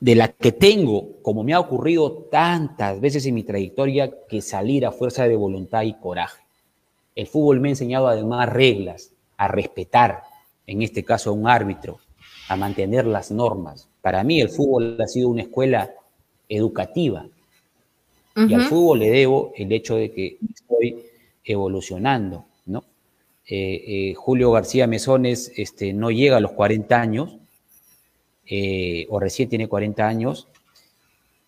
de la que tengo, como me ha ocurrido tantas veces en mi trayectoria, que salir a fuerza de voluntad y coraje. El fútbol me ha enseñado además reglas, a respetar, en este caso a un árbitro, a mantener las normas. Para mí el fútbol ha sido una escuela educativa y al fútbol le debo el hecho de que estoy evolucionando, ¿no? Eh, eh, Julio García Mesones este, no llega a los 40 años, eh, o recién tiene 40 años,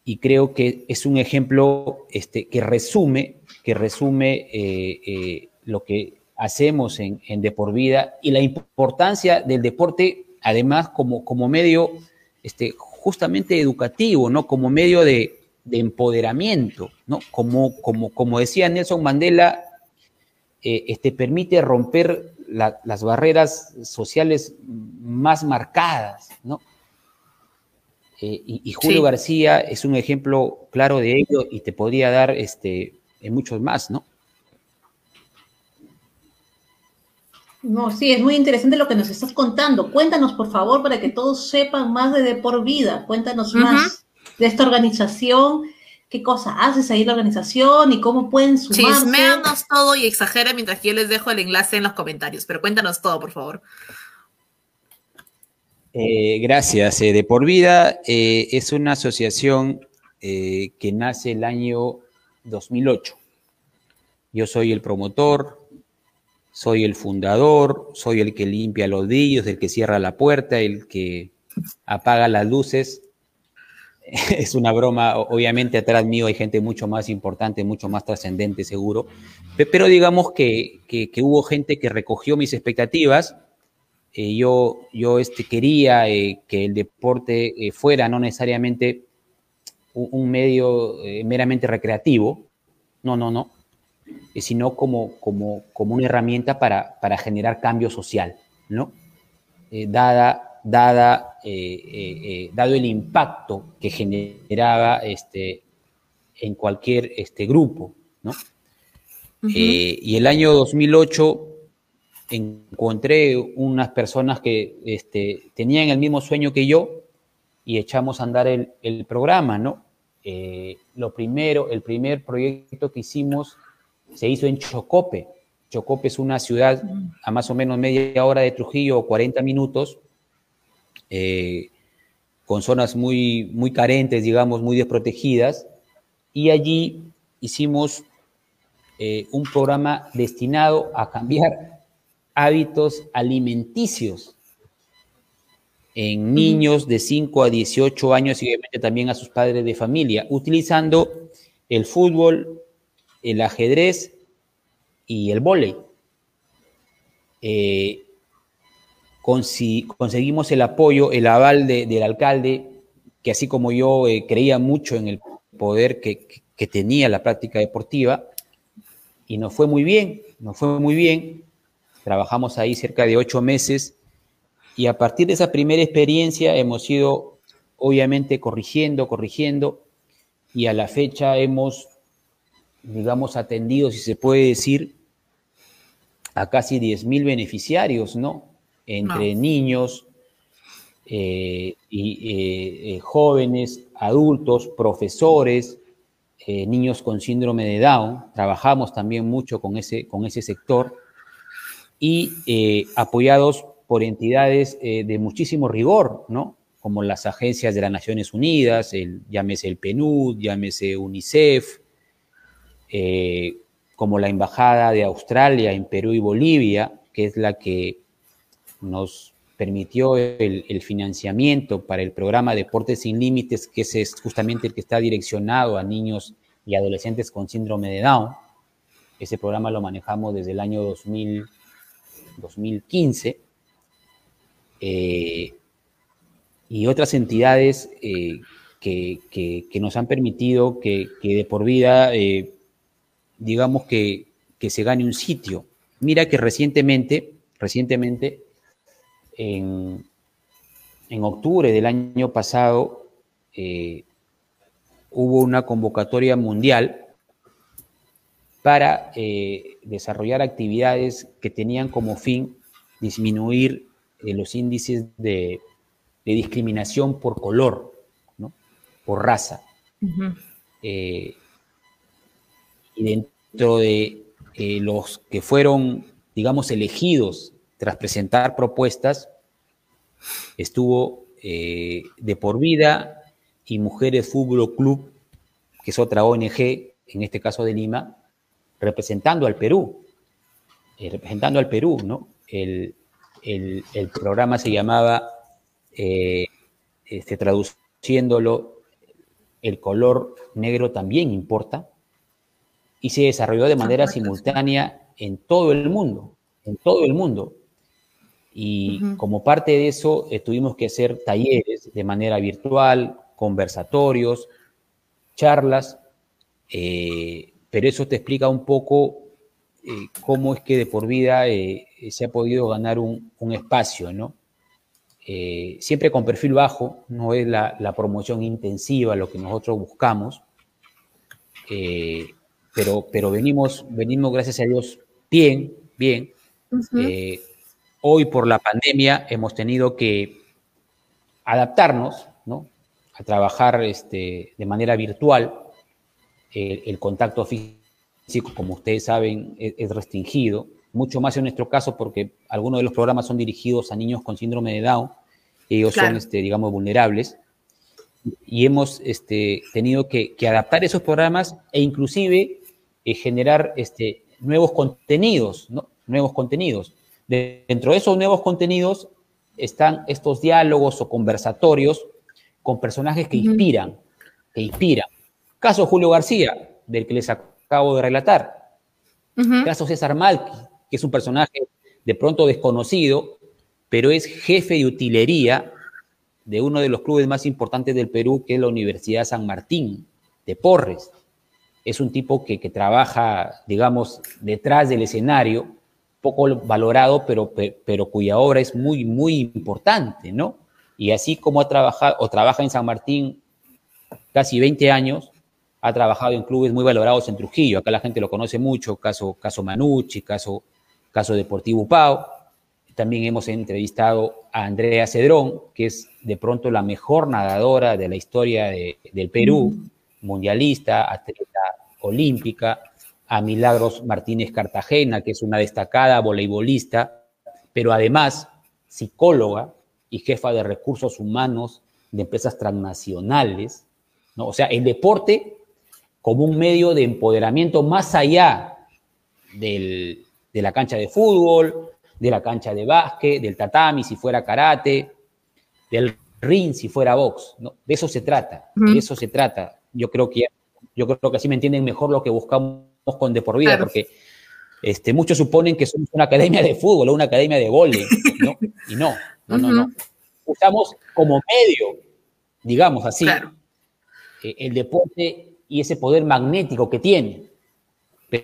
y creo que es un ejemplo este, que resume, que resume eh, eh, lo que hacemos en, en De por Vida y la importancia del deporte, además, como, como medio este, justamente educativo, ¿no? Como medio de, de empoderamiento, ¿no? Como, como, como decía Nelson Mandela, este, permite romper la- las barreras sociales más marcadas, ¿no? Eh, y, y Julio Sí. García es un ejemplo claro de ello y te podría dar este, en muchos más, ¿no? No, sí, es muy interesante lo que nos estás contando. Cuéntanos, por favor, para que todos sepan más de De Por Vida. Cuéntanos más de esta organización. ¿Qué cosa haces ahí en la organización y cómo pueden sumarse? Chismeanos todo y exagera mientras que yo les dejo el enlace en los comentarios, pero cuéntanos todo, por favor. Eh, gracias. eh, de por vida eh, es una asociación que nace el año 2008. Yo soy el promotor, soy el fundador, soy el que limpia los vidrios, el que cierra la puerta, el que apaga las luces. Es una broma, obviamente atrás mío hay gente mucho más importante, mucho más trascendente seguro, Pe- pero digamos que hubo gente que recogió mis expectativas eh, yo, yo este, quería eh, que el deporte eh, fuera no necesariamente un, un medio meramente recreativo, no, no, no, sino como, como, como una herramienta para, para generar cambio social, ¿no? Dada, dada, dado el impacto que generaba este, en cualquier este, grupo, ¿no? Y el año 2008 encontré unas personas que este, tenían el mismo sueño que yo y echamos a andar el, programa, ¿no? Eh, lo primero, el primer proyecto que hicimos se hizo en Chocope. Chocope es una ciudad a más o menos media hora de Trujillo o 40 minutos, eh, con zonas muy, muy carentes, digamos, muy desprotegidas, y allí hicimos eh, un programa destinado a cambiar hábitos alimenticios en niños de 5 a 18 años y obviamente también a sus padres de familia, utilizando el fútbol, el ajedrez y el vóley. Eh, conseguimos el apoyo, el aval de- del alcalde, que así como yo eh, creía mucho en el poder que- que tenía la práctica deportiva, y nos fue muy bien, nos fue muy bien. Trabajamos ahí cerca de ocho meses y a partir de esa primera experiencia hemos ido obviamente corrigiendo, corrigiendo y a la fecha hemos, digamos, atendido, si se puede decir, a casi 10.000 beneficiarios, ¿no? Entre niños eh, y eh, eh, jóvenes, adultos, profesores, eh, niños con síndrome de Down. Trabajamos también mucho con ese, con ese sector y eh, apoyados por entidades eh, de muchísimo rigor, ¿no? Como las agencias de las Naciones Unidas, llámese el PNUD, llámese UNICEF, eh, como la Embajada de Australia en Perú y Bolivia, que es la que nos permitió el, el financiamiento para el programa Deportes sin Límites, que es justamente el que está direccionado a niños y adolescentes con síndrome de Down. Ese programa lo manejamos desde el año 2000, 2015. eh, y otras entidades eh, que, que- nos han permitido que, que de por vida, eh, digamos que, que se gane un sitio. Mira que recientemente, recientemente, en, en octubre del año pasado, eh, hubo una convocatoria mundial para eh, desarrollar actividades que tenían como fin disminuir eh, los índices de, de discriminación por color, ¿no? por raza. Eh, y dentro de los que fueron, digamos, elegidos tras presentar propuestas, estuvo De Por Vida y Mujeres Fútbol Club, que es otra ONG, en este caso de Lima, representando al Perú, eh, representando al Perú, ¿no? El, el- el programa se llamaba, eh, este, traduciéndolo, El color negro también importa, y se desarrolló de manera simultánea en todo el mundo, en todo el mundo. Y como parte de eso, eh, tuvimos que hacer talleres de manera virtual, conversatorios, charlas, eh, pero eso te explica un poco eh, cómo es que de por vida eh, se ha podido ganar un, un espacio, ¿no? Eh, siempre con perfil bajo, no es la, la, promoción intensiva lo que nosotros buscamos, pero, pero venimos, venimos, gracias a Dios, bien, bien. Uh -huh. hoy por la pandemia hemos tenido que adaptarnos, ¿no? A trabajar este, de manera virtual. El, el contacto físico, como ustedes saben, es, es, restringido. Mucho más en nuestro caso porque algunos de los programas son dirigidos a niños con síndrome de Down. Ellos claro. son, este, digamos, vulnerables. Y hemos este, tenido que, que, adaptar esos programas e inclusive eh, generar este, nuevos contenidos, ¿no? Nuevos contenidos. De, dentro de esos nuevos contenidos están estos diálogos o conversatorios con personajes que inspiran, que inspiran. Caso Julio García, del que les acabo de relatar. Uh -huh. Caso César Malqui, que es un personaje de pronto desconocido, pero es jefe de utilería de uno de los clubes más importantes del Perú, que es la Universidad San Martín de Porres. Es un tipo que, que trabaja, digamos, detrás del escenario, poco valorado, pero, pero cuya obra es muy, muy importante, ¿no? Y así como ha trabajado, o trabaja en San Martín casi 20 años, ha trabajado en clubes muy valorados en Trujillo. Acá la gente lo conoce mucho, caso, caso Manucci, caso, caso Deportivo Pau. También hemos entrevistado a Andrea Cedrón, que es de pronto la mejor nadadora de la historia de, del Perú, mundialista, atleta olímpica, a Milagros Martínez Cartagena, que es una destacada voleibolista, pero además psicóloga y jefa de recursos humanos de empresas transnacionales. O sea, el deporte como un medio de empoderamiento más allá del, de la cancha de fútbol, de la cancha de básquet, del tatami si fuera karate, del ring si fuera box. ¿no? De eso se trata, uh -huh. de eso se trata. Yo creo que yo creo que así me entienden mejor lo que buscamos con De por Vida, claro. porque este, muchos suponen que somos una academia de fútbol o una academia de vóley, ¿no? Y no, no, uh -huh. no, no. Usamos como medio, digamos así, claro. eh, el deporte y ese poder magnético que tiene.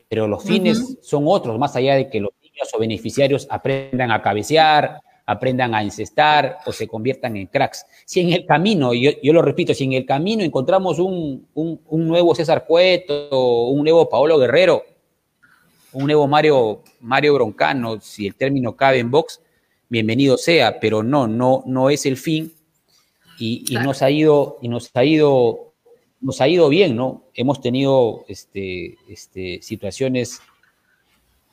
Pero los fines uh -huh. son otros, más allá de que los niños o beneficiarios aprendan a cabecear, aprendan a incestar o se conviertan en cracks. Si en el camino, yo, yo lo repito, si en el camino encontramos un, un, un, nuevo César Cueto, un nuevo Paolo Guerrero, un nuevo Mario, Mario Broncano, si el término cabe en box, bienvenido sea, pero no, no, no es el fin y, y nos ha ido, y nos ha ido, nos ha ido bien, ¿no? Hemos tenido este, este, situaciones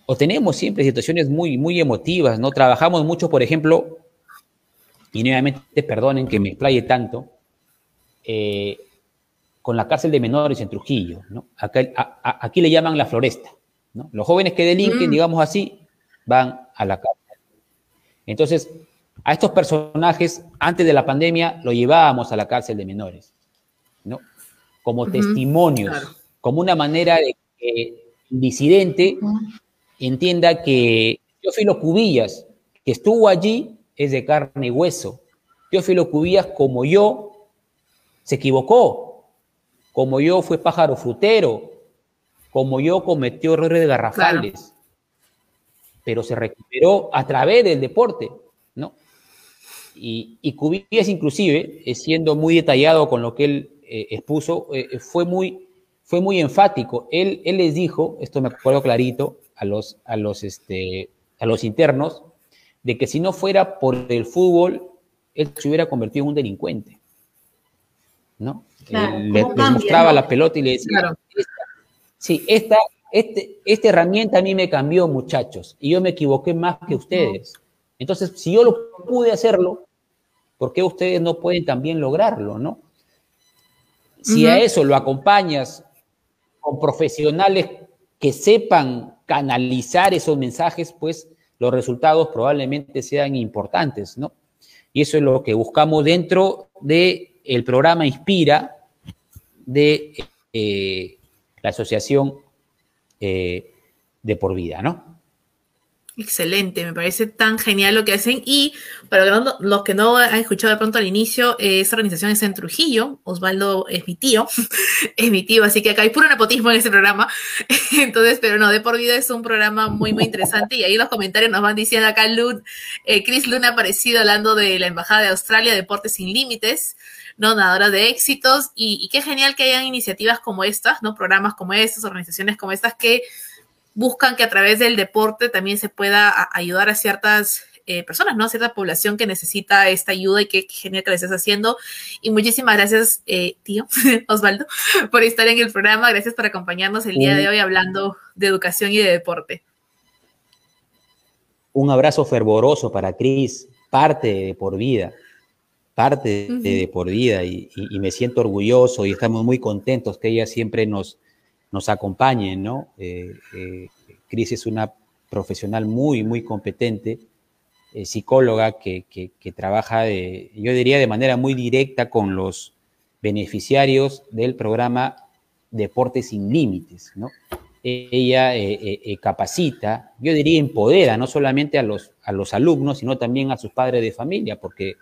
o tenemos siempre situaciones muy, muy emotivas, ¿no? Trabajamos mucho, por ejemplo, y nuevamente perdonen que me explaye tanto, eh, con la cárcel de menores en Trujillo, ¿no? Acá, a, a, aquí le llaman la floresta, ¿no? Los jóvenes que delinquen, mm. digamos así, van a la cárcel. Entonces, a estos personajes, antes de la pandemia, lo llevábamos a la cárcel de menores, ¿no? Como uh -huh. testimonios, claro. como una manera de que el disidente uh -huh entienda que Teófilo Cubillas, que estuvo allí, es de carne y hueso. Teófilo Cubillas, como yo, se equivocó. Como yo, fue pájaro frutero. Como yo, cometió errores garrafales. Claro. Pero se recuperó a través del deporte, ¿no? Y, y Cubillas, inclusive, eh, siendo muy detallado con lo que él eh, expuso, eh, fue, muy, fue muy enfático. Él, él les dijo, esto me acuerdo clarito, a los, a los, este, a los internos de que si no fuera por el fútbol, él se hubiera convertido en un delincuente. ¿No? Claro, le, les cambia, mostraba ¿no? la pelota y le decía, claro. esta, sí, esta, este, esta herramienta a mí me cambió, muchachos, y yo me equivoqué más que ustedes. Entonces, si yo lo pude hacerlo, ¿por qué ustedes no pueden también lograrlo, no? Si uh -huh. a eso lo acompañas con profesionales que sepan canalizar esos mensajes, pues los resultados probablemente sean importantes, ¿no? Y eso es lo que buscamos dentro del el programa Inspira de eh, la Asociación eh, de Por Vida, ¿no? Excelente, me parece tan genial lo que hacen. Y para los que no han escuchado de pronto al inicio, esa organización es en Trujillo. Osvaldo es mi tío, es mi tío, así que acá hay puro nepotismo en este programa. Entonces, pero no, de por vida es un programa muy, muy interesante. Y ahí los comentarios nos van diciendo acá, Lud, eh, Chris Luna ha aparecido hablando de la Embajada de Australia, Deportes Sin Límites. ¿no? Nadadora de éxitos y, y qué genial que hayan iniciativas como estas, ¿no? Programas como estas, organizaciones como estas que buscan que a través del deporte también se pueda ayudar a ciertas eh, personas, ¿no? A cierta población que necesita esta ayuda y qué genial que lo estés haciendo. Y muchísimas gracias, eh, tío Osvaldo, por estar en el programa. Gracias por acompañarnos el día de hoy hablando de educación y de deporte. Un abrazo fervoroso para Cris, parte de por vida, parte de, por vida y, me siento orgulloso y estamos muy contentos que ella siempre nos, nos acompañen, ¿no? Eh, eh, Cris es una profesional muy, muy competente, eh, psicóloga que, trabaja, de, yo diría, de manera muy directa con los beneficiarios del programa Deportes sin Límites, ¿no? Ella capacita, yo diría empodera, no solamente a los, a los alumnos, sino también a sus padres de familia, porque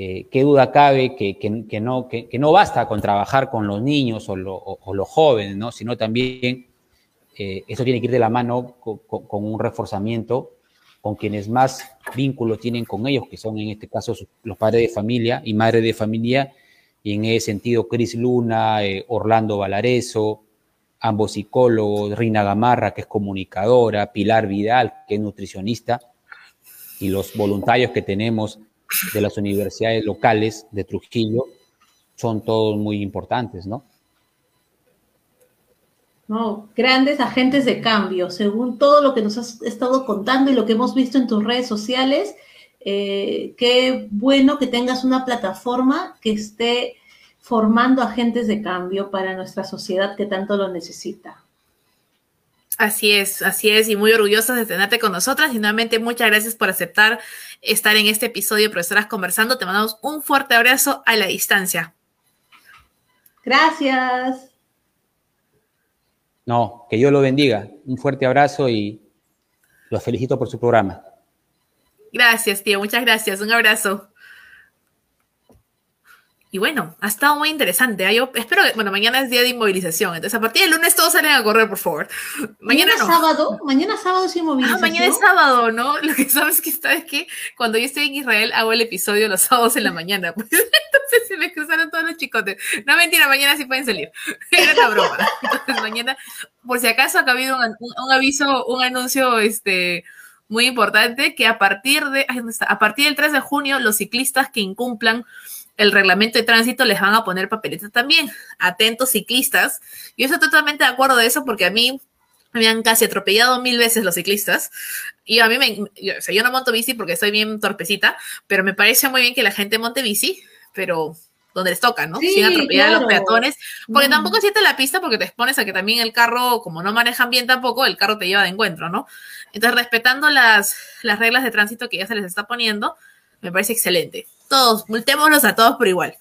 eh, qué duda cabe que, no, que, no basta con trabajar con los niños o, los jóvenes, ¿no? sino también eh, eso tiene que ir de la mano con, un reforzamiento con quienes más vínculo tienen con ellos, que son en este caso los padres de familia y madres de familia, y en ese sentido Cris Luna, eh, Orlando Valareso, ambos psicólogos, Rina Gamarra, que es comunicadora, Pilar Vidal, que es nutricionista, y los voluntarios que tenemos de las universidades locales de Trujillo son todos muy importantes, ¿no? No, grandes agentes de cambio, según todo lo que nos has estado contando y lo que hemos visto en tus redes sociales. Eh, qué bueno que tengas una plataforma que esté formando agentes de cambio para nuestra sociedad que tanto lo necesita. Así es, así es, y muy orgullosos de tenerte con nosotras. Y nuevamente, muchas gracias por aceptar estar en este episodio de Profesoras Conversando. Te mandamos un fuerte abrazo a la distancia. Gracias. No, que Dios lo bendiga. Un fuerte abrazo y los felicito por su programa. Gracias, tío. Muchas gracias. Un abrazo. Y bueno, ha estado muy interesante. Yo espero que, bueno, mañana es día de inmovilización, entonces a partir del lunes todos salen a correr, por favor. Mañana, no. sábado, mañana sábado es inmovilización. Ah, mañana es sábado, ¿no? Lo que sabes que está es que cuando yo estoy en Israel hago el episodio los sábados en la mañana. Pues, entonces se me cruzaron todos los chicotes. No mentira, mañana sí pueden salir. Era la broma. Entonces mañana, por si acaso ha habido un, un aviso, un anuncio, este muy importante que a partir de, a partir del 3 de junio los ciclistas que incumplan el reglamento de tránsito les van a poner papeletas también. Atentos ciclistas. Yo estoy totalmente de acuerdo de eso porque a mí me han casi atropellado mil veces los ciclistas. Y a mí me, o sea, yo no monto bici porque soy bien torpecita, pero me parece muy bien que la gente monte bici, pero donde les toca, ¿no? Sin atropellar a los peatones, porque mm. tampoco siente la pista porque te expones a que también el carro, como no manejan bien tampoco, el carro te lleva de encuentro, ¿no? Entonces, respetando las, las reglas de tránsito que ya se les está poniendo, me parece excelente todos, multémoslos a todos por igual.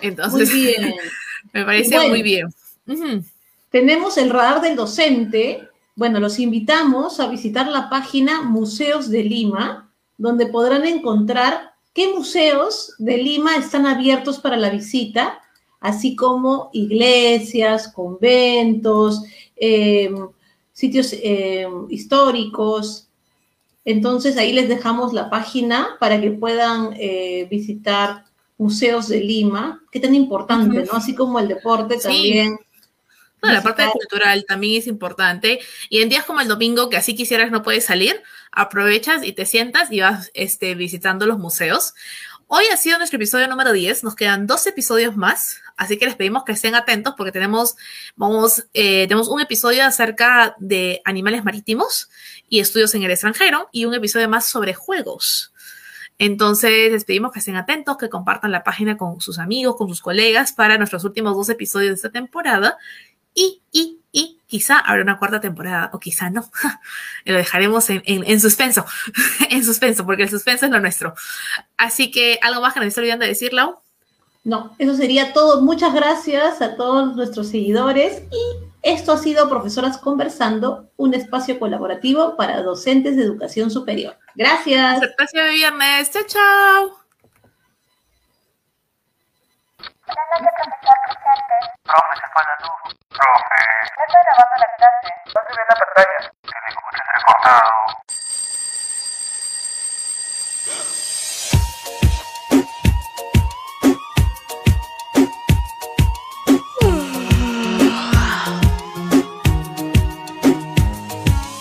Entonces, muy bien. me parece muy bien. Tenemos el radar del docente. Bueno, los invitamos a visitar la página Museos de Lima, donde podrán encontrar qué museos de Lima están abiertos para la visita, así como iglesias, conventos, em, sitios em, históricos, entonces ahí les dejamos la página para que puedan eh, visitar museos de Lima, que tan importante, ¿no? Así como el deporte también. la parte cultural también es importante. Y en días como el domingo, que así quisieras no puedes salir, aprovechas y te sientas y vas este, visitando los museos. Hoy ha sido nuestro episodio número 10, nos quedan dos episodios más, así que les pedimos que estén atentos porque tenemos, vamos, eh, tenemos un episodio acerca de animales marítimos y estudios en el extranjero y un episodio más sobre juegos. Entonces, les pedimos que estén atentos, que compartan la página con sus amigos, con sus colegas para nuestros últimos dos episodios de esta temporada. Y, y, y quizá habrá una cuarta temporada, o quizá no. lo dejaremos en, en, suspenso, en suspenso, porque el suspenso es lo nuestro. Así que, ¿algo más que nos estoy olvidando de decir, No, eso sería todo. Muchas gracias a todos nuestros seguidores y Esto ha sido Profesoras Conversando, un espacio colaborativo para docentes de educación superior. Gracias. Gracias de viernes. Chao, chao. Buenas noches, profesor presente. Profe, se fue la luz. Profe. No estoy grabando la clase. No se ve en la pantalla. Se le escucha entrecortado.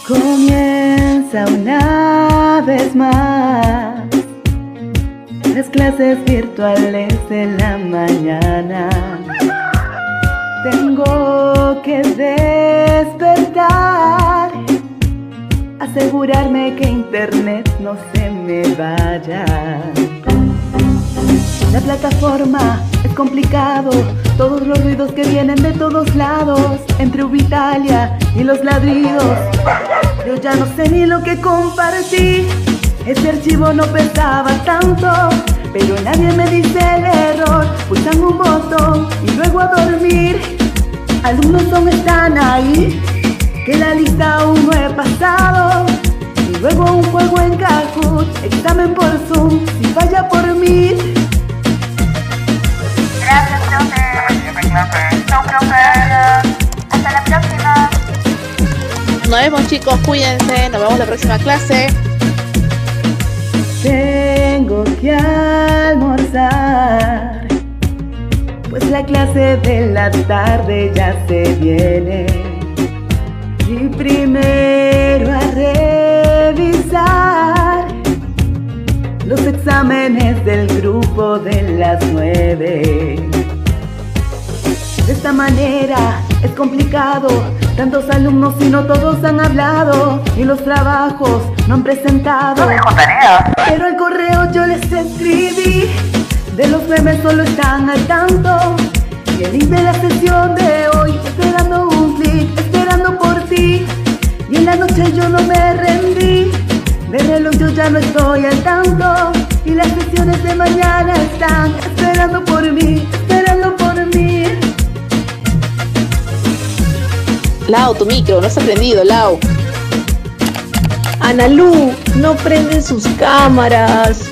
Comienza una vez más las clases virtuales de la mañana. Tengo que despertar, asegurarme que internet no se me vaya. La plataforma es complicado, todos los ruidos que vienen de todos lados, entre Ubitalia y los ladridos. Yo ya no sé ni lo que compartí, ese archivo no pesaba tanto, pero nadie me dice el error, pulsan un botón y luego a dormir. Alumnos aún están ahí, que la lista aún no he pasado. Y luego un juego en Kahoot, examen por Zoom, si falla por mí. Gracias, profe. Chao, profe. Hasta la próxima. Nos vemos chicos, cuídense, nos vemos la próxima clase. Tengo que almorzar, pues la clase de la tarde ya se viene. Y primero a revisar los exámenes del grupo de las nueve. De esta manera es complicado, tantos alumnos y no todos han hablado, y los trabajos no han presentado. tarea. Pero al correo yo les escribí, de los memes solo están al tanto. Y el link de la sesión de hoy, esperando un clic, esperando por ti. Y en la noche yo no me rendí, de reloj yo ya no estoy al tanto. Y las sesiones de mañana están esperando por mí, esperando por mí. Lau, tu micro, no has aprendido, Lau. Analú, no prenden sus cámaras.